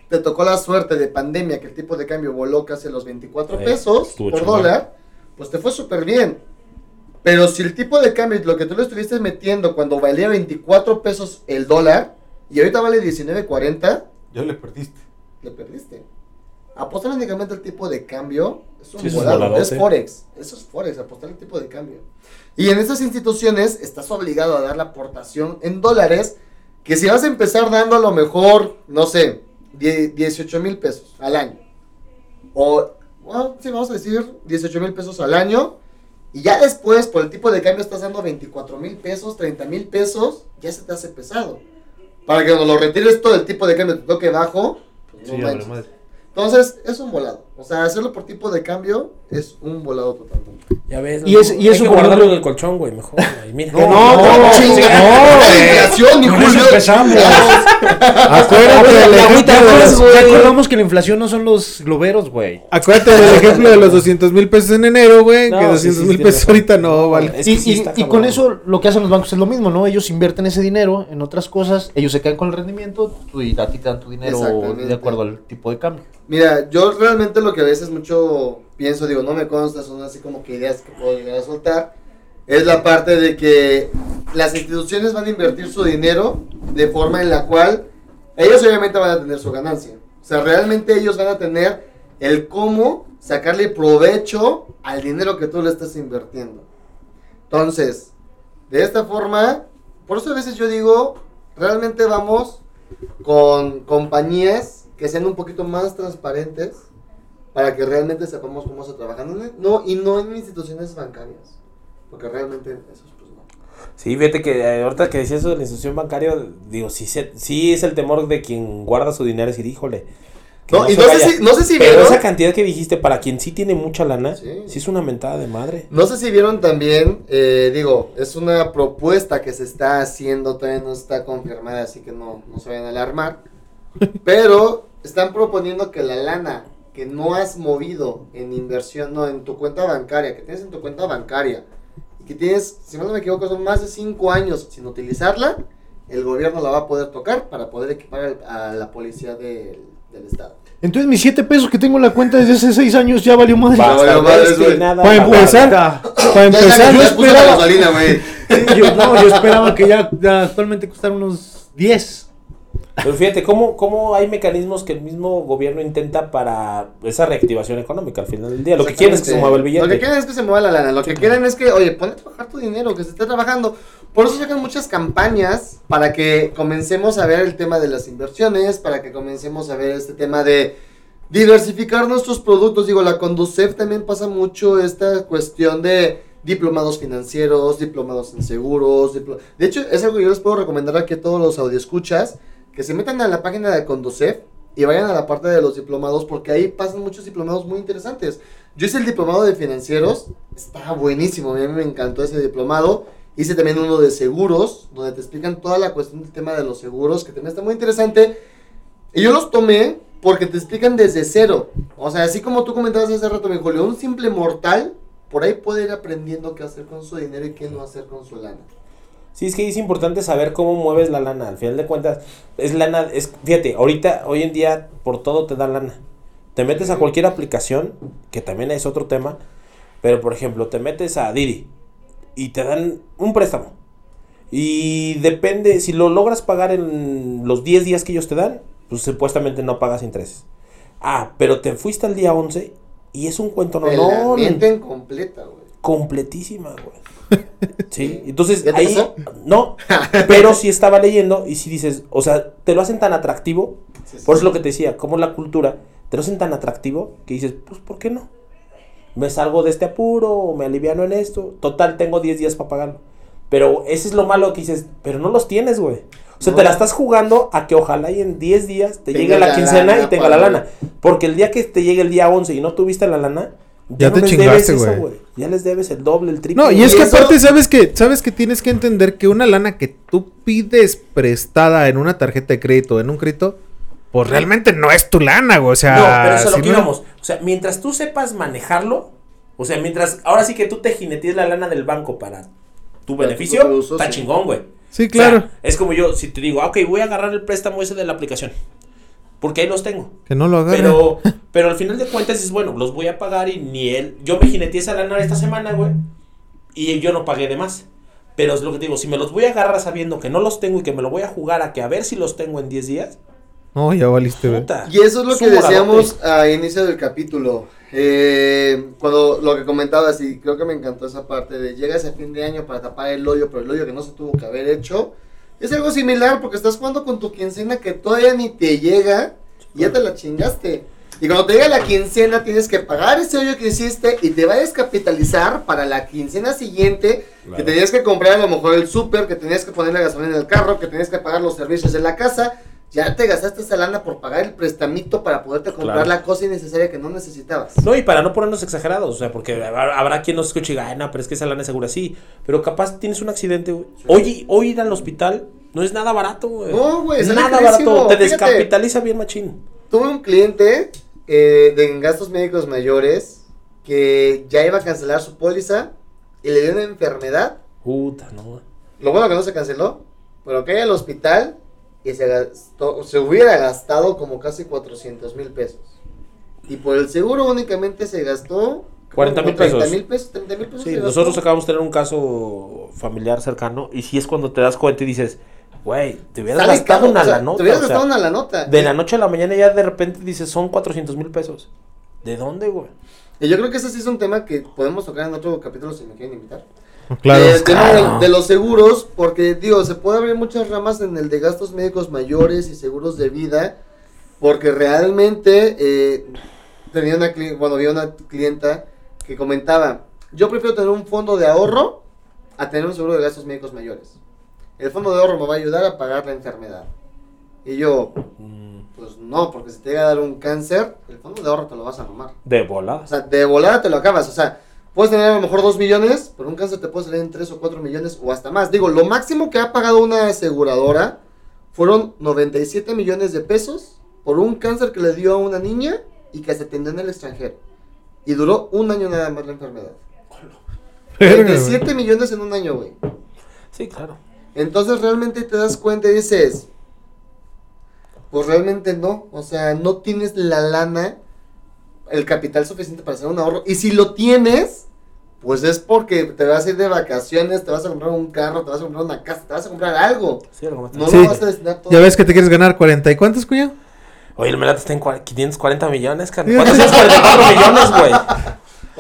te tocó la suerte de pandemia que el tipo de cambio voló casi a los 24 Eh, pesos por dólar, pues te fue súper bien. Pero si el tipo de cambio, lo que tú le estuviste metiendo cuando valía 24 pesos el dólar y ahorita vale 19.40, Ya le perdiste. le perdiste. Apostar únicamente el tipo de cambio es un Sí, es Forex. Eso es Forex, apostar el tipo de cambio. Y en estas instituciones estás obligado a dar la aportación en dólares, que si vas a empezar dando a lo mejor, no sé, die- 18 mil pesos al año. O, bueno, sí, vamos a decir 18 mil pesos al año. Y ya después, por el tipo de cambio, estás dando 24 mil pesos, 30 mil pesos, ya se te hace pesado. Para que cuando lo retires todo el tipo de cambio te toque bajo, pues Sí, madre. Entonces, es un volado. O sea, hacerlo por tipo de cambio es un volado totalmente. Ya ves. Y es- y Hay eso, que guardarlo en el colchón, güey, mejor. güey, mira. No, no, no, chinga, no, inflación, eso Julio. empezamos. Acuérdate del La ejemplo. Ya acordamos que la inflación no son los globeros, güey. Acuérdate del ejemplo de los 200 mil pesos en enero, güey. No, que sí, 200 sí, mil sí, pesos ahorita no vale. Es que y, sí y- está y cabrón. con eso lo que hacen los bancos es lo mismo, ¿no? Ellos invierten ese dinero en otras cosas, ellos se quedan con el rendimiento y a ti te dan tu dinero de acuerdo al tipo de cambio. Mira, yo realmente lo que a veces mucho pienso, digo, no me consta, son así como que ideas que puedo llegar a soltar, es la parte de que las instituciones van a invertir su dinero de forma en la cual ellos obviamente van a tener su ganancia. O sea, realmente ellos van a tener el cómo sacarle provecho al dinero que tú le estás invirtiendo. Entonces, de esta forma, por eso a veces yo digo, realmente vamos con compañías que sean un poquito más transparentes para que realmente sepamos cómo se trabajan. No, y no en instituciones bancarias. Porque realmente eso pues no. Sí, fíjate que eh, ahorita que decías eso de la institución bancaria, digo, sí, se- sí es el temor de quien guarda su dinero y decir, híjole. No, y no sé vaya". si, no sé si Pero vieron. esa cantidad que dijiste, para quien sí tiene mucha lana, Sí. sí, es una mentada de madre. No sé si vieron también, eh, digo, es una propuesta que se está haciendo, todavía no está confirmada, así que no, no se vayan a alarmar. [laughs] Pero están proponiendo que la lana que no has movido en inversión, no, en tu cuenta bancaria, que tienes en tu cuenta bancaria, y que tienes, si no me equivoco, son más de 5 años sin utilizarla, el gobierno la va a poder tocar para poder equipar a la policía del, del estado. Entonces mis 7 pesos que tengo en la cuenta desde hace 6 años ya valió madre. Vale, que güey. nada Para empezar, para empezar, yo esperaba. gasolina. [laughs] Yo, no, yo esperaba que ya, ya actualmente costara unos 10. Pero fíjate, ¿cómo, ¿cómo hay mecanismos que el mismo gobierno intenta para esa reactivación económica al final del día? Lo que quieren es que se mueva el billete. Lo que quieren es que se mueva la lana. Lo que quieren es que, oye, pon a trabajar tu dinero, que se esté trabajando. Por eso sacan muchas campañas para que comencemos a ver el tema de las inversiones, para que comencemos a ver este tema de diversificar nuestros productos. Digo, la Conducef también pasa mucho esta cuestión de diplomados financieros, diplomados en seguros. diplo- De hecho, es algo que yo les puedo recomendar aquí a todos los audioscuchas, que se metan a la página de Conducef y vayan a la parte de los diplomados, porque ahí pasan muchos diplomados muy interesantes. Yo hice el diplomado de financieros, está buenísimo, a mí me encantó ese diplomado. Hice también uno de seguros, donde te explican toda la cuestión del tema de los seguros, que también está muy interesante. Y yo los tomé porque te explican desde cero. O sea, así como tú comentabas hace rato, mi Julio, un simple mortal por ahí puede ir aprendiendo qué hacer con su dinero y qué no hacer con su lana. Sí, es que es importante saber cómo mueves la lana. Al final de cuentas, es lana, es, fíjate, ahorita, hoy en día, por todo te da lana. Te metes a cualquier aplicación, que también es otro tema, pero por ejemplo, te metes a Didi y te dan un préstamo. Y depende, si lo logras pagar en los 10 días que ellos te dan, pues supuestamente no pagas intereses. Ah, pero te fuiste al día 11 y es un cuento no, Te la completa, güey. completísima, güey. Sí, entonces ¿Ya te ahí pasó? no, [laughs] pero sí estaba leyendo y si dices, o sea, te lo hacen tan atractivo, Sí, sí, por eso sí. lo que te decía, como la cultura, te lo hacen tan atractivo que dices, pues ¿por qué no? Me salgo de este apuro, o me aliviano en esto, total tengo 10 días para pagarlo. Pero ese es lo malo que dices, pero no los tienes, güey. O sea, No. te la estás jugando a que ojalá y en 10 días te llegue la la quincena lana y tenga la lana. Porque el día que te llegue el día 11 y no tuviste la lana, Ya te les chingaste, güey. Ya les debes el doble, el triple. No, y es que eso- aparte, ¿sabes que ¿Sabes que tienes que entender que una lana que tú pides prestada en una tarjeta de crédito, en un crédito, pues realmente no es tu lana, güey. O sea, No, pero eso es si lo que no- íbamos. O sea, mientras tú sepas manejarlo, o sea, mientras ahora sí que tú te jinetees la lana del banco para tu beneficio, está sí. chingón, güey. Sí, O sea, claro. es como yo, si te digo, ah, ok, voy a agarrar el préstamo ese de la aplicación. Porque ahí los tengo. que no lo agarre. Pero, [laughs] pero al final de cuentas es bueno, los voy a pagar y ni él. Yo me jineteé esa lana esta semana, güey. Y yo no pagué de más. Pero es lo que te digo, si me los voy a agarrar sabiendo que no los tengo y que me lo voy a jugar a que a ver si los tengo en 10 días. No, ya valiste, güey. Y eso es lo que decíamos a inicio del capítulo. Eh, cuando lo que comentabas, y creo que me encantó esa parte de llegas a fin de año para tapar el hoyo, pero el hoyo que no se tuvo que haber hecho. Es algo similar porque estás jugando con tu quincena que todavía ni te llega y ya te la chingaste. Y cuando te llega la quincena tienes que pagar ese hoyo que hiciste y te va a descapitalizar para la quincena siguiente que tenías que comprar a lo mejor el súper, que tenías que poner la gasolina en el carro, que tenías que pagar los servicios de la casa. Ya te gastaste esa lana por pagar el prestamito para poderte comprar Claro. la cosa innecesaria que no necesitabas. No, y para no ponernos exagerados, o sea, porque habrá, quien nos escuche y diga, "Ay, no, pero es que esa lana es segura, sí. Pero capaz tienes un accidente, güey. Hoy, hoy ir al hospital no es nada barato, güey. No, güey, sale Nada carísimo. barato. Te Fíjate. descapitaliza bien machín. Tuve un cliente eh, de en gastos médicos mayores que ya iba a cancelar su póliza y le dio una enfermedad. Puta, no. Lo bueno que no se canceló, pero que al hospital y se gastó, se hubiera gastado como casi 400 mil pesos. Y por el seguro únicamente se gastó 40 mil como 30 pesos. mil pesos, 30 mil pesos. Sí, nosotros acabamos de tener un caso familiar cercano y sí es cuando te das cuenta y dices, güey, te hubieras Sale gastado caro, una o sea, la nota. Te hubieras o sea, gastado una la nota. De la noche a la mañana ya de repente dices, son 400 mil pesos. ¿De dónde, güey? Y yo creo que ese sí es un tema que podemos tocar en otro capítulo si me quieren invitar. Claro. El tema Claro. de, de los seguros, porque digo, se puede abrir muchas ramas en el de gastos médicos mayores y seguros de vida, porque realmente eh, tenía una, bueno, había una clienta que comentaba, yo prefiero tener un fondo de ahorro a tener un seguro de gastos médicos mayores. El fondo de ahorro me va a ayudar a pagar la enfermedad. Y yo, pues no, porque si te llega a dar un cáncer, el fondo de ahorro te lo vas a mamar. De O voladas. sea, de volada te lo acabas. O sea, puedes tener a lo mejor 2 millones, pero un cáncer te puede salir en 3 o 4 millones o hasta más. Digo, lo máximo que ha pagado una aseguradora fueron 97 millones de pesos por un cáncer que le dio a una niña y que se atendió en el extranjero. Y duró un año nada más la enfermedad. [laughs] Verga, güey. 97 millones en un año, güey. Sí, claro. Entonces realmente te das cuenta y dices, pues realmente no, o sea, no tienes la lana, el capital suficiente para hacer un ahorro. Y si lo tienes, pues es porque te vas a ir de vacaciones, te vas a comprar un carro, te vas a comprar una casa, te vas a comprar algo. Sí, algo más. No Sí. lo vas a destinar todo. Ya ves que te quieres ganar 40 y cuántos, cuñado. Oye, el Melate está en cua- 540 millones, carnal. ¿Cuántos es 44 millones, güey?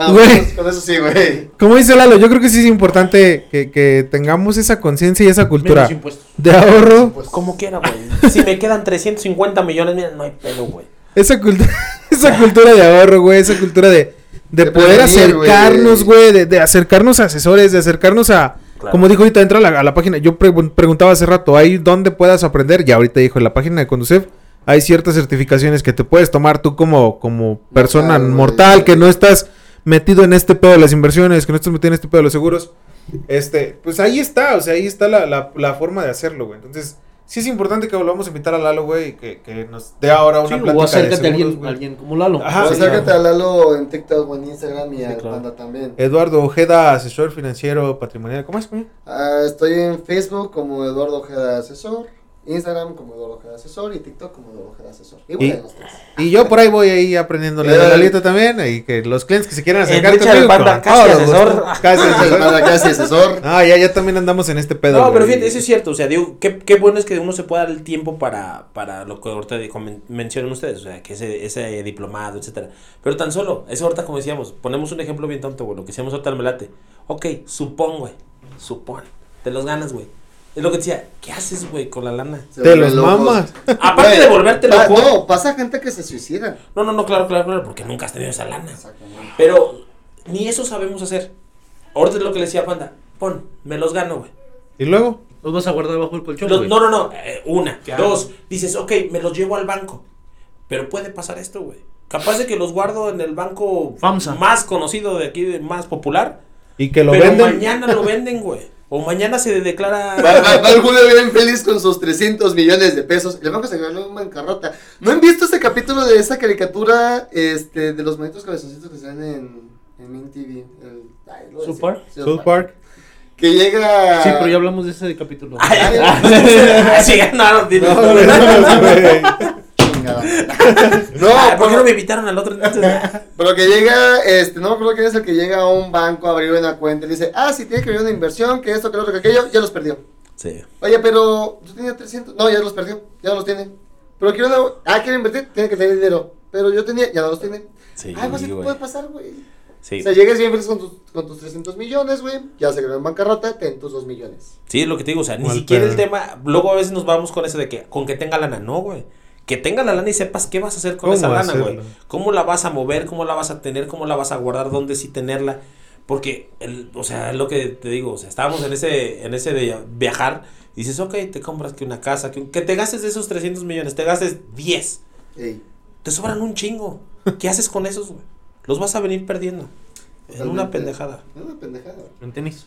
Ah, Güey. pues, con eso sí, güey. Como dice Lalo, yo creo que sí es importante que, que tengamos esa conciencia y esa cultura Menos impuestos. de ahorro. Como quiera, güey. Si me quedan 350 millones, mira, no hay pedo, güey. Esa, cultura [laughs] esa cultura de ahorro, güey. Esa cultura de, de, De poder acercarnos, güey. De, de acercarnos a asesores, de acercarnos a... Claro. Como dijo ahorita, entra a la, a la página. Yo pregun- preguntaba hace rato, ¿hay dónde puedas aprender? Ya ahorita dijo, en la página de Conducef hay ciertas certificaciones que te puedes tomar tú como, como persona mortal, que no estás metido en este pedo de las inversiones, que no estás metido en este pedo de los seguros. Este, pues ahí está, o sea, ahí está la, la, la forma de hacerlo, güey. Entonces, sí es importante que volvamos a invitar a Lalo, güey, y que, que nos dé ahora una Sí, plática o de acércate a seguros, alguien, güey. alguien como Lalo. Ajá, O sí, acércate a Lalo en TikTok o en Instagram y a claro. Panda también. Eduardo Ojeda, asesor financiero patrimonial. ¿Cómo es, güey? Ah, estoy en Facebook como Eduardo Ojeda Asesor, Instagram como Eduardo Ojeda Asesor y TikTok como Eduardo Ojeda Asesor. Y, bueno, Y-. Y yo por ahí voy ahí aprendiéndole Eh, de Lalito también. Y que los clientes que se quieran acercar Richard conmigo. Banda, [laughs] casi asesor. Casi asesor. Casi asesor. Ah, ya, ya también andamos en este pedo. No, pero fíjate, eso es cierto. O sea, digo, qué, qué bueno es que uno se pueda dar el tiempo para, para lo que ahorita mencionan ustedes. O sea, que ese, ese diplomado, etcétera. Pero tan solo, eso ahorita como decíamos, ponemos un ejemplo bien tonto, güey. Lo que decíamos ahorita al melate. Ok, supón, güey. Supón. Te los ganas, güey. Es lo que decía, ¿qué haces, güey, con la lana? Se Te los locos. mamas. [laughs] Aparte de volverte pa- loco. No, pasa gente que se suicida. No, no, no, claro, claro, claro, porque nunca has tenido esa lana. Exactamente. Pero ni eso sabemos hacer. Ahorita es lo que le decía a Panda. Pon, me los gano, güey. Y luego. Los vas a guardar bajo el colchón, Los- güey. no, no, no. eh, una. Claro. Dos. Dices, ok, me los llevo al banco. Pero puede pasar esto, güey. Capaz de que los guardo en el banco FAMSA. más conocido de aquí, más popular. Y que lo pero venden. mañana lo venden, güey. O mañana se declara. Va, va- va el Julio bien feliz con sus 300 millones de pesos. El banco se ganó en bancarrota. ¿No han visto ese capítulo de esa caricatura este, de los monitos cabezoncitos que se ven en, en Min TV? El, ay, lo voy a ¿South decir. Park? South Park. Que llega. Sí, pero ya hablamos de ese capítulo. Ay, Ay, sí, no, no. No, no, güey. Chingada. [laughs] No, Ah, ¿Por qué no pero, me invitaron al otro entonces? [laughs] pero que llega, este, no me acuerdo quién es el que llega a un banco a abrir una cuenta y dice, ah, sí, tiene que abrir una inversión, que esto, que lo otro, que aquello, ya los perdió. Sí. Oye, pero yo tenía 300. No, ya los perdió. Ya no los tiene. Pero quiero. una- Ah, quiero invertir. Tiene que tener dinero. Pero yo tenía. Ya no los tiene. Sí, Ay, pues güey. puede pasar, güey. Sí. O sea, llegas bien feliz con tus, con tus 300 millones, güey. Ya se quedó en bancarrota. Ten tus 2 millones. Sí, es lo que te digo, o sea, ni siquiera el tema, luego a veces nos vamos con eso de que con que tenga lana, no, güey. Que tenga la lana y sepas qué vas a hacer con ¿Cómo esa lana, güey. Cómo la vas a mover, cómo la vas a tener, cómo la vas a guardar, dónde sí tenerla. Porque, el, o sea, es lo que te digo, o sea, estábamos en ese, en ese de viajar, y dices, ok, te compras que una casa, que, un- que te gastes de esos 300 millones, te gastes 10, Ey. te sobran un chingo. ¿Qué haces con esos, güey? Los vas a venir perdiendo. En una pendejada. Es una pendejada. En tenis.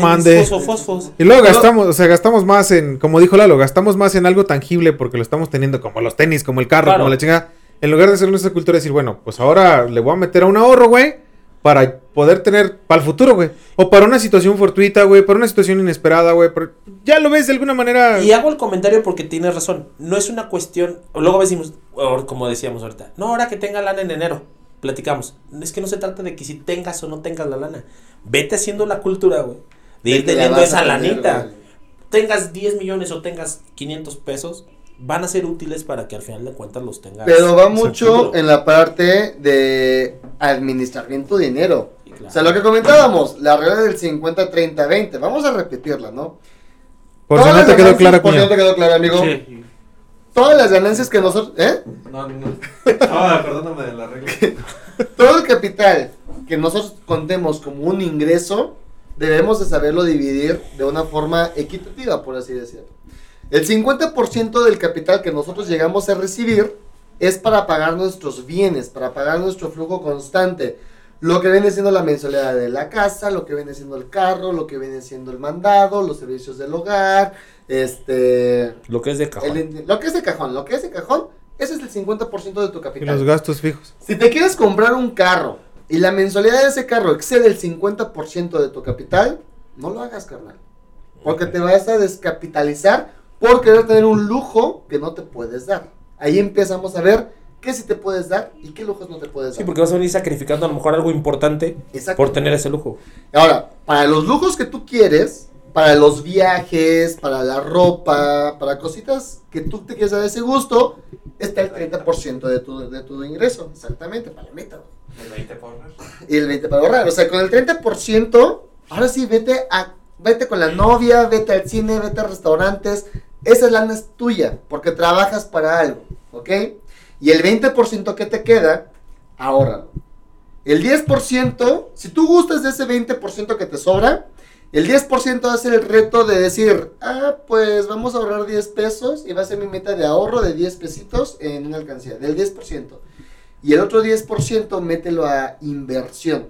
Mande. fosfo, fosfos. Y luego gastamos, o sea, gastamos más en, como dijo Lalo, gastamos más en algo tangible porque lo estamos teniendo como los tenis, como el carro, Claro. como la chingada. En lugar de hacer nuestra cultura, decir, bueno, pues ahora le voy a meter a un ahorro, güey, para poder tener para el futuro, güey. O para una situación fortuita, güey, para una situación inesperada, güey. pero Ya lo ves de alguna manera. Y hago el comentario porque tienes razón. No es una cuestión. Luego decimos, como decíamos ahorita, no, ahora que tenga lana en enero, platicamos. Es que no se trata de que si tengas o no tengas la lana. Vete haciendo la cultura, güey. De ir la teniendo esa tener, lanita. güey. Tengas 10 millones o tengas 500 pesos, van a ser útiles para que al final de cuentas los tengas. Pero va mucho en la parte de administrar bien tu dinero. Sí, claro. O sea, lo que comentábamos, la regla del 50-30-20. Vamos a repetirla, ¿no? por si Todas no las te quedó ganancias- clara, Por si no te quedó claro, amigo. Sí. Todas las ganancias que nosotros. ¿Eh? No, no, no. [laughs] Estaba acordándome de la regla. [laughs] Todo el capital que nosotros contemos como un ingreso, debemos de saberlo dividir de una forma equitativa, por así decirlo. El 50% del capital que nosotros llegamos a recibir es para pagar nuestros bienes, para pagar nuestro flujo constante. Lo que viene siendo la mensualidad de la casa, lo que viene siendo el carro, lo que viene siendo el mandado, los servicios del hogar, este... Lo que es de cajón. el- lo que es de cajón, lo que es de cajón, ese es el 50% de tu Y capital. los gastos fijos. Si te quieres comprar un carro y la mensualidad de ese carro excede el 50% de tu capital, no lo hagas, carnal. Porque te vas a descapitalizar por querer tener un lujo que no te puedes dar. Ahí empezamos a ver qué sí te puedes dar y qué lujos no te puedes Sí, dar. porque vas a venir sacrificando a lo mejor algo importante por tener ese lujo. Ahora, para los lujos que tú quieres, para los viajes, para la ropa, para cositas que tú te quieres dar ese gusto, está el 30% de tu, de tu ingreso. Exactamente, para la meta. El 20 por ahorrar. y el 20 para ahorrar. O sea, con el 30%, ahora sí, vete a vete con la novia, vete al cine, vete a restaurantes. Esa lana es tuya, porque trabajas para algo, ¿ok? Y el 20% que te queda, ahórralo. El 10%, si tú gustas de ese 20% que te sobra, el 10% va a ser el reto de decir, ah, pues vamos a ahorrar 10 pesos y va a ser mi meta de ahorro de 10 pesitos en una alcancía, del 10%. Y el otro 10% mételo a inversión.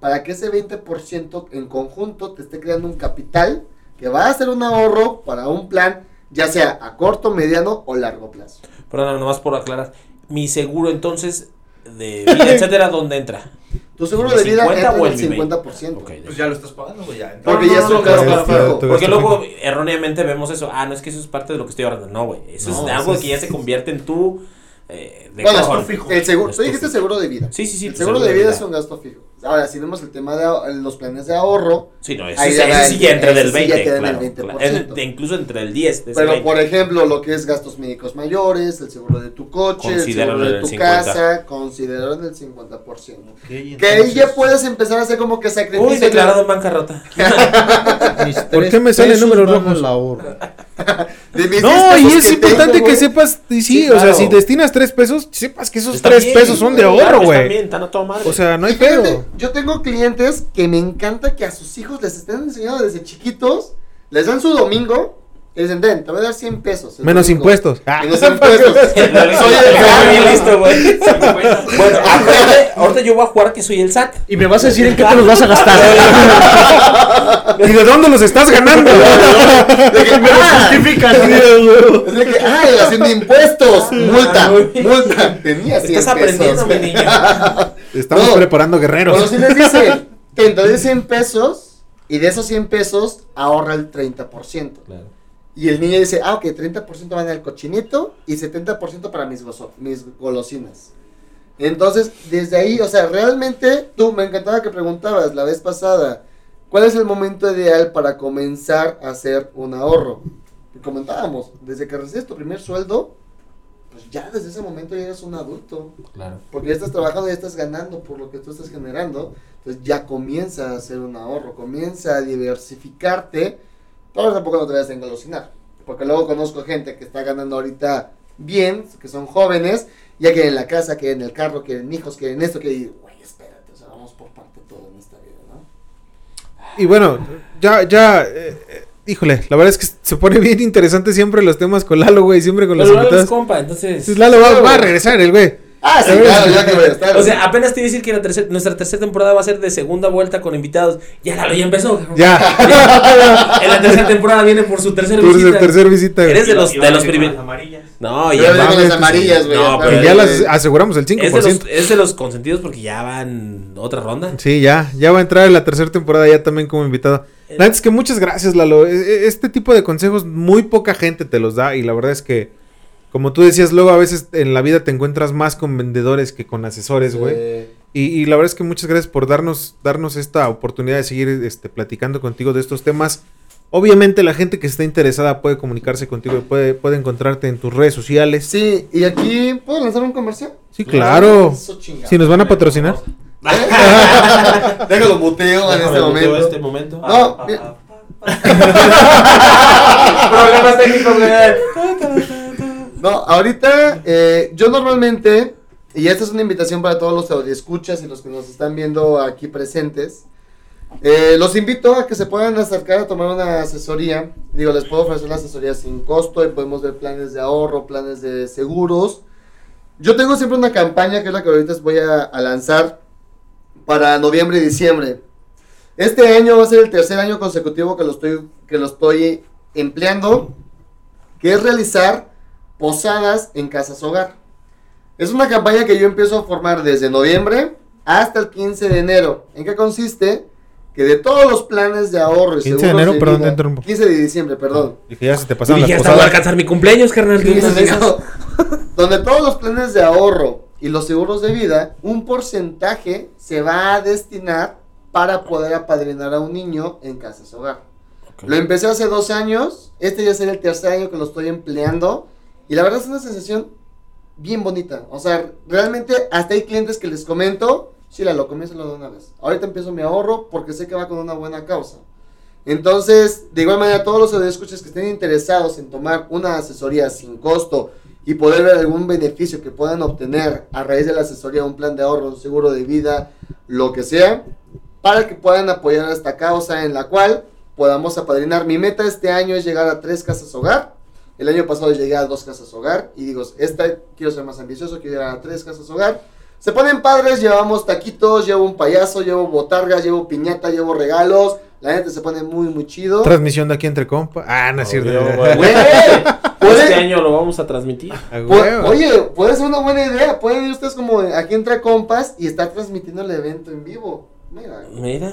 Para que ese 20% en conjunto te esté creando un capital que va a ser un ahorro para un plan, ya sea a corto, mediano o largo plazo. Perdón, nomás por aclarar. Mi seguro entonces de vida, etcétera, ¿dónde entra? Tu seguro ¿El de vida 50 entra o el el mi 50%. Ok, Pues ya lo estás pagando, güey. Ya. Porque No, ya no, es un gasto claro, claro. Porque luego erróneamente vemos eso. Ah, no es que eso es parte de lo que estoy ahorrando. No, güey. Eso No, es algo eso que ya se convierte en tu. Eh, de Bueno, tu fijo. El seguro, tú dijiste fijo. seguro de vida. Sí, sí, sí. el tu seguro de vida es un gasto fijo. Ahora, si vemos el tema de los planes de ahorro, Sí, no, eso, Ahí sí- ya va ese sí el- ya entra ese del sí ya 20. queda en el claro, 20%. claro. Es de- incluso entre el 10. De ese pero 20. por ejemplo, lo que es gastos médicos mayores, el seguro de tu coche, el seguro en de el tu 50. casa, considéralo en el 50%. Ok, Que ahí ya puedes empezar a hacer como que sacrificio. Uy, declarado en bancarrota. [laughs] ¿Por qué me salen pesos números van rojos? al ahorro. [laughs] De mis 10 No, y es que importante tengo, que sepas, y sí, Sí, o sea, si destinas tres pesos, sepas que esos Está tres bien, pesos son de claro, ahorro, güey. O sea, no hay pedo. Yo tengo clientes que me encanta que a sus hijos les estén enseñando desde chiquitos, les dan su domingo Te dicen, ten, te voy a dar 100 pesos. Menos domingo". impuestos. Ah. Menos impuestos. [laughs] Soy el listo, güey. [laughs] Bueno, ahorita, ahorita yo voy a jugar que soy el SAT. Y me vas a decir en qué te los vas a gastar. [laughs] ¿Y de dónde los estás ganando? De que, me los ah, justifican. es de que, ah, evasión de impuestos. Multa, bien. multa. Tenía 100 Estás aprendiendo, mi niño. Estamos No. preparando guerreros. Bueno, si les dicen, te doy 100 pesos y de esos 100 pesos ahorra el 30%. Y el niño dice, ah, ok, 30% van al cochinito y 70% para mis, gozo- mis golosinas. Entonces, desde ahí, o sea, realmente, tú, me encantaba que preguntabas la vez pasada, ¿cuál es el momento ideal para comenzar a hacer un ahorro? Y comentábamos, desde que recibes tu primer sueldo, pues ya desde ese momento ya eres un adulto. Claro. Porque ya estás trabajando, ya estás ganando por lo que tú estás generando. Entonces ya comienza a hacer un ahorro, comienza a diversificarte. Tampoco no te vayas a engolosinar. Porque luego conozco gente que está ganando ahorita bien, que son jóvenes, ya quieren la casa, quieren el carro, quieren hijos, quieren esto, que digo, güey, espérate, o sea, vamos por parte todo en esta vida, ¿no? Y bueno, ya, ya, eh, eh, híjole, la verdad es que se pone bien interesante siempre los temas con Lalo, güey, siempre con los Pero Lalo es invitados. compa, entonces. Pues Lalo va, va a regresar, el güey. Ah, sí, claro, ya que voy a estar. O sea, apenas te iba a decir que la tercer- nuestra tercera temporada va a ser de segunda vuelta con invitados. Ya Lalo ya empezó. [laughs] Ya, en la tercera temporada viene por su tercera visita. tercer visita, güey. Eres de los, de primeros. No, ya las amarillas, güey. No, pero ya las aseguramos el Es de, 5%. los, es de los consentidos porque ya van otra ronda. Sí, ya, ya va a entrar en la tercera temporada ya también como invitado. La es que muchas gracias, Lalo. E- e- Este tipo de consejos muy poca gente te los da y la verdad es que, como tú decías, luego a veces en la vida te encuentras más con vendedores que con asesores, güey. Y, y la verdad es que muchas gracias por darnos, darnos esta oportunidad de seguir este, platicando contigo de estos temas. Obviamente la gente que está interesada puede comunicarse contigo, y puede, puede encontrarte en tus redes sociales. Sí, y aquí, ¿puedo lanzar un comercial? Sí, claro. Eso chingado. Si nos van a patrocinar. [laughs] Déjalo muteo en este momento. este momento. No, Ah, ah, ah. [laughs] Problemas técnicos, güey. [laughs] No, ahorita eh, yo normalmente, y esta es una invitación para todos los audioscuchas y los que nos están viendo aquí presentes, eh, los invito a que se puedan acercar a tomar una asesoría. Digo, les puedo ofrecer una asesoría sin costo y podemos ver planes de ahorro, planes de seguros. Yo tengo siempre una campaña que es la que ahorita voy a, a lanzar para noviembre y diciembre. Este año va a ser el tercer año consecutivo que lo estoy, que lo estoy empleando, que es realizar posadas en casas hogar. Es una campaña que yo empiezo a formar desde noviembre hasta el 15 de enero. ¿En qué consiste? Que de todos los planes de ahorro y 15 de enero, perdón, vida- te interrumpo. 15 de diciembre, perdón. Dije, ya se te Y pasaron las voy a alcanzar mi cumpleaños, carnal. [laughs] donde todos los planes de ahorro y los seguros de vida, un porcentaje se va a destinar para poder apadrinar a un niño en casas hogar. Lo empecé hace dos años, este ya será el tercer año que lo estoy empleando y la verdad es una sensación bien bonita. O sea, realmente hasta hay clientes que les comento, sí, la lo comienzo de una vez. Ahorita empiezo mi ahorro porque sé que va con una buena causa. Entonces, de igual manera, todos los escuchas que estén interesados en tomar una asesoría sin costo y poder ver algún beneficio que puedan obtener a raíz de la asesoría, un plan de ahorro, un seguro de vida, lo que sea, para que puedan apoyar esta causa en la cual podamos apadrinar. Mi meta este año es llegar a tres casas hogar. El año pasado llegué a dos casas hogar y digo, esta quiero ser más ambicioso, quiero llegar a tres casas hogar. Se ponen padres, llevamos taquitos, llevo un payaso, llevo botargas, llevo piñata, llevo regalos. La gente se pone muy, muy chido. Transmisión de aquí entre compa. Ah, no es cierto. [laughs] Este puede- año lo vamos a transmitir. A oye, puede ser una buena idea. Pueden ir ustedes como aquí entre compas y estar transmitiendo el evento en vivo. Mira. Mira,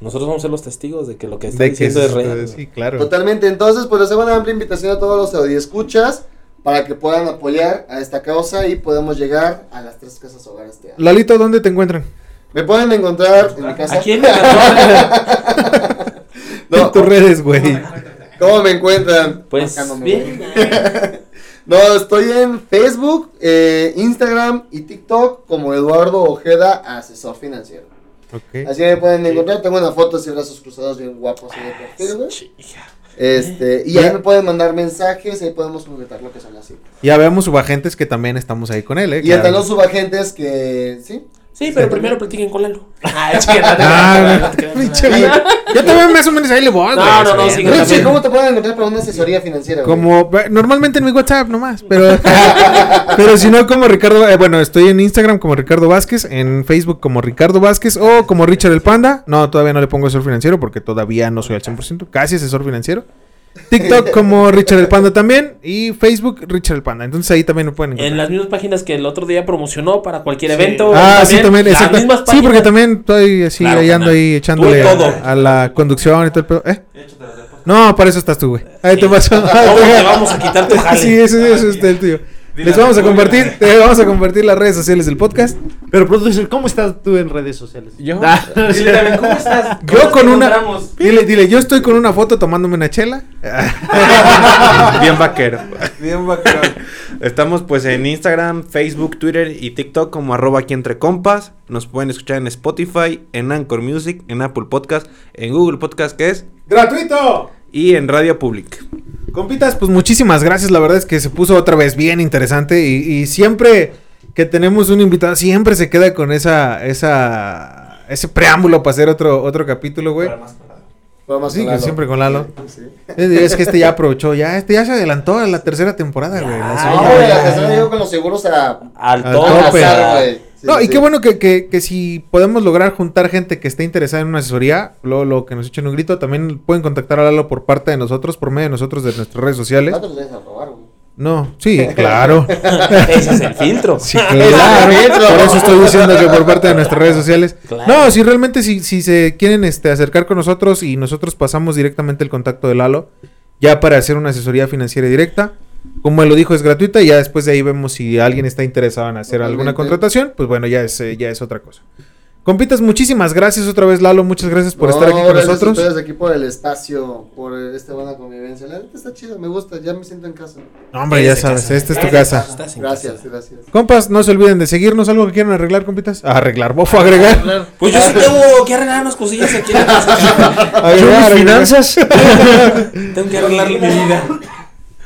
nosotros vamos a ser los testigos de que lo que está De que diciendo es es- real. sí, claro. Totalmente. Entonces, pues les hago una amplia invitación a todos los audioscuchas para que puedan apoyar a esta causa y podamos llegar a las tres casas hogar este año. Lalito, ¿dónde te encuentran? Me pueden encontrar en mi casa. En mi casa. No, en tus redes, güey. ¿Cómo me encuentran? Pues Marcándome, bien. [laughs] No, estoy en Facebook, eh, Instagram y TikTok como Eduardo Ojeda, asesor financiero. Así me pueden encontrar. Tengo una foto así, brazos cruzados, bien guapos. Así de perfil, güey. Chica. Este, y ahí me pueden mandar mensajes, ahí podemos concretar lo que son las citas. Ya veamos subagentes que también estamos ahí con él, ¿eh? Y Claro. están los subagentes que, sí, Sí, pero primero platiquen con Lalo. Ah, es que Ah, güey. Yo también más o menos ahí le voy. No, no, no, sí, Richie. ¿cómo te pueden encontrar para una asesoría financiera? Como normalmente en mi WhatsApp nomás, pero [laughs] pero si no como Ricardo, eh, bueno, estoy en Instagram como Ricardo Vázquez, en Facebook como Ricardo Vázquez o como Richard el Panda. No, todavía no le pongo asesor financiero porque todavía no soy al 100%, casi asesor financiero. TikTok como Richard el Panda también y Facebook Richard el Panda. Entonces ahí también me pueden En encontrar. las mismas páginas que el otro día promocionó para cualquier Sí. evento. Ah, sí, también, las exacto. Sí, porque también estoy así, Claro, ahí ando carnal. ahí echándole a, a la conducción y todo el pedo. ¿Eh? No, para eso estás tú, güey. Ahí te Sí. pasó. [laughs] ¿Cómo te vamos a quitar tu [laughs] jale? Sí, eso, eso es el tuyo. Les vamos a compartir, [laughs] te vamos a compartir las redes sociales del podcast. Pero, producer, ¿cómo estás tú en redes sociales? Yo. Ah, [laughs] Dile también, ¿cómo estás? [laughs] Yo con una. encontramos? Dile, dile, yo estoy con una foto tomándome una chela. Bien vaquero. Bien bacán. Estamos pues en Instagram, Facebook, Twitter y TikTok como arroba aquí entre compas. Nos pueden escuchar en Spotify, en Anchor Music, en Apple Podcast, en Google Podcast que es ¡Gratuito! y en Radio Public. Compitas, pues muchísimas gracias. La verdad es que se puso otra vez bien interesante. Y, y siempre que tenemos un invitado, siempre se queda con esa, esa, ese preámbulo para hacer otro, otro capítulo, güey. Vamos Sí, con Lalo. siempre con Lalo. Sí. Es, es que este ya aprovechó, ya, este ya se adelantó a la tercera temporada, güey. Segunda, No, güey. la tercera llegó con los seguros a, Al Al tope. güey. Sí, No, sí, y qué bueno que, que, que si podemos lograr juntar gente que esté interesada en una asesoría, lo, lo que nos echen un grito, también pueden contactar a Lalo por parte de nosotros, por medio de nosotros, de nuestras redes sociales. Robar, güey. No, sí, [laughs] claro. Ese es el filtro. Sí, claro. Por eso estoy diciendo que por parte de nuestras redes sociales. Claro. No, si realmente si, si se quieren este, acercar con nosotros y nosotros pasamos directamente el contacto de Lalo, ya para hacer una asesoría financiera directa. Como él lo dijo, es gratuita y ya después de ahí vemos si alguien está interesado en hacer alguna contratación, pues bueno, ya es, eh, ya es otra cosa. Compitas, muchísimas gracias otra vez, Lalo. Muchas gracias por No, estar aquí con gracias a nosotros. ustedes aquí por el espacio, por esta buena convivencia. La neta está chido, me gusta, ya me siento en casa. No, hombre, ya Eres de sabes, casa. esta es tu casa. casa. Estás en Gracias, casa. gracias. Compas, no se olviden de seguirnos. ¿Algo que quieran arreglar, compitas? Ah, arreglar, bofo, agregar. Pues yo sí tengo que arreglar unas cosillas aquí en la casa. [laughs] Agregar, finanzas. [laughs] Tengo que arreglarle mi vida.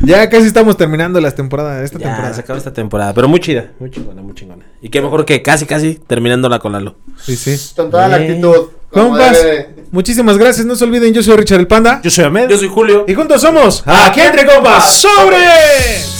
Ya casi estamos terminando las temporadas, esta Ya, temporada. se acaba esta temporada, pero muy chida, muy chingona, muy chingona. Y qué mejor que casi, casi terminándola con Lalo. Sí, sí. Con toda la actitud. Compas, muchísimas gracias. No se olviden, yo soy Richard el Panda. Yo soy Ahmed. Yo soy Julio. Y juntos somos Aquí Entre Compas. ¡Sobre!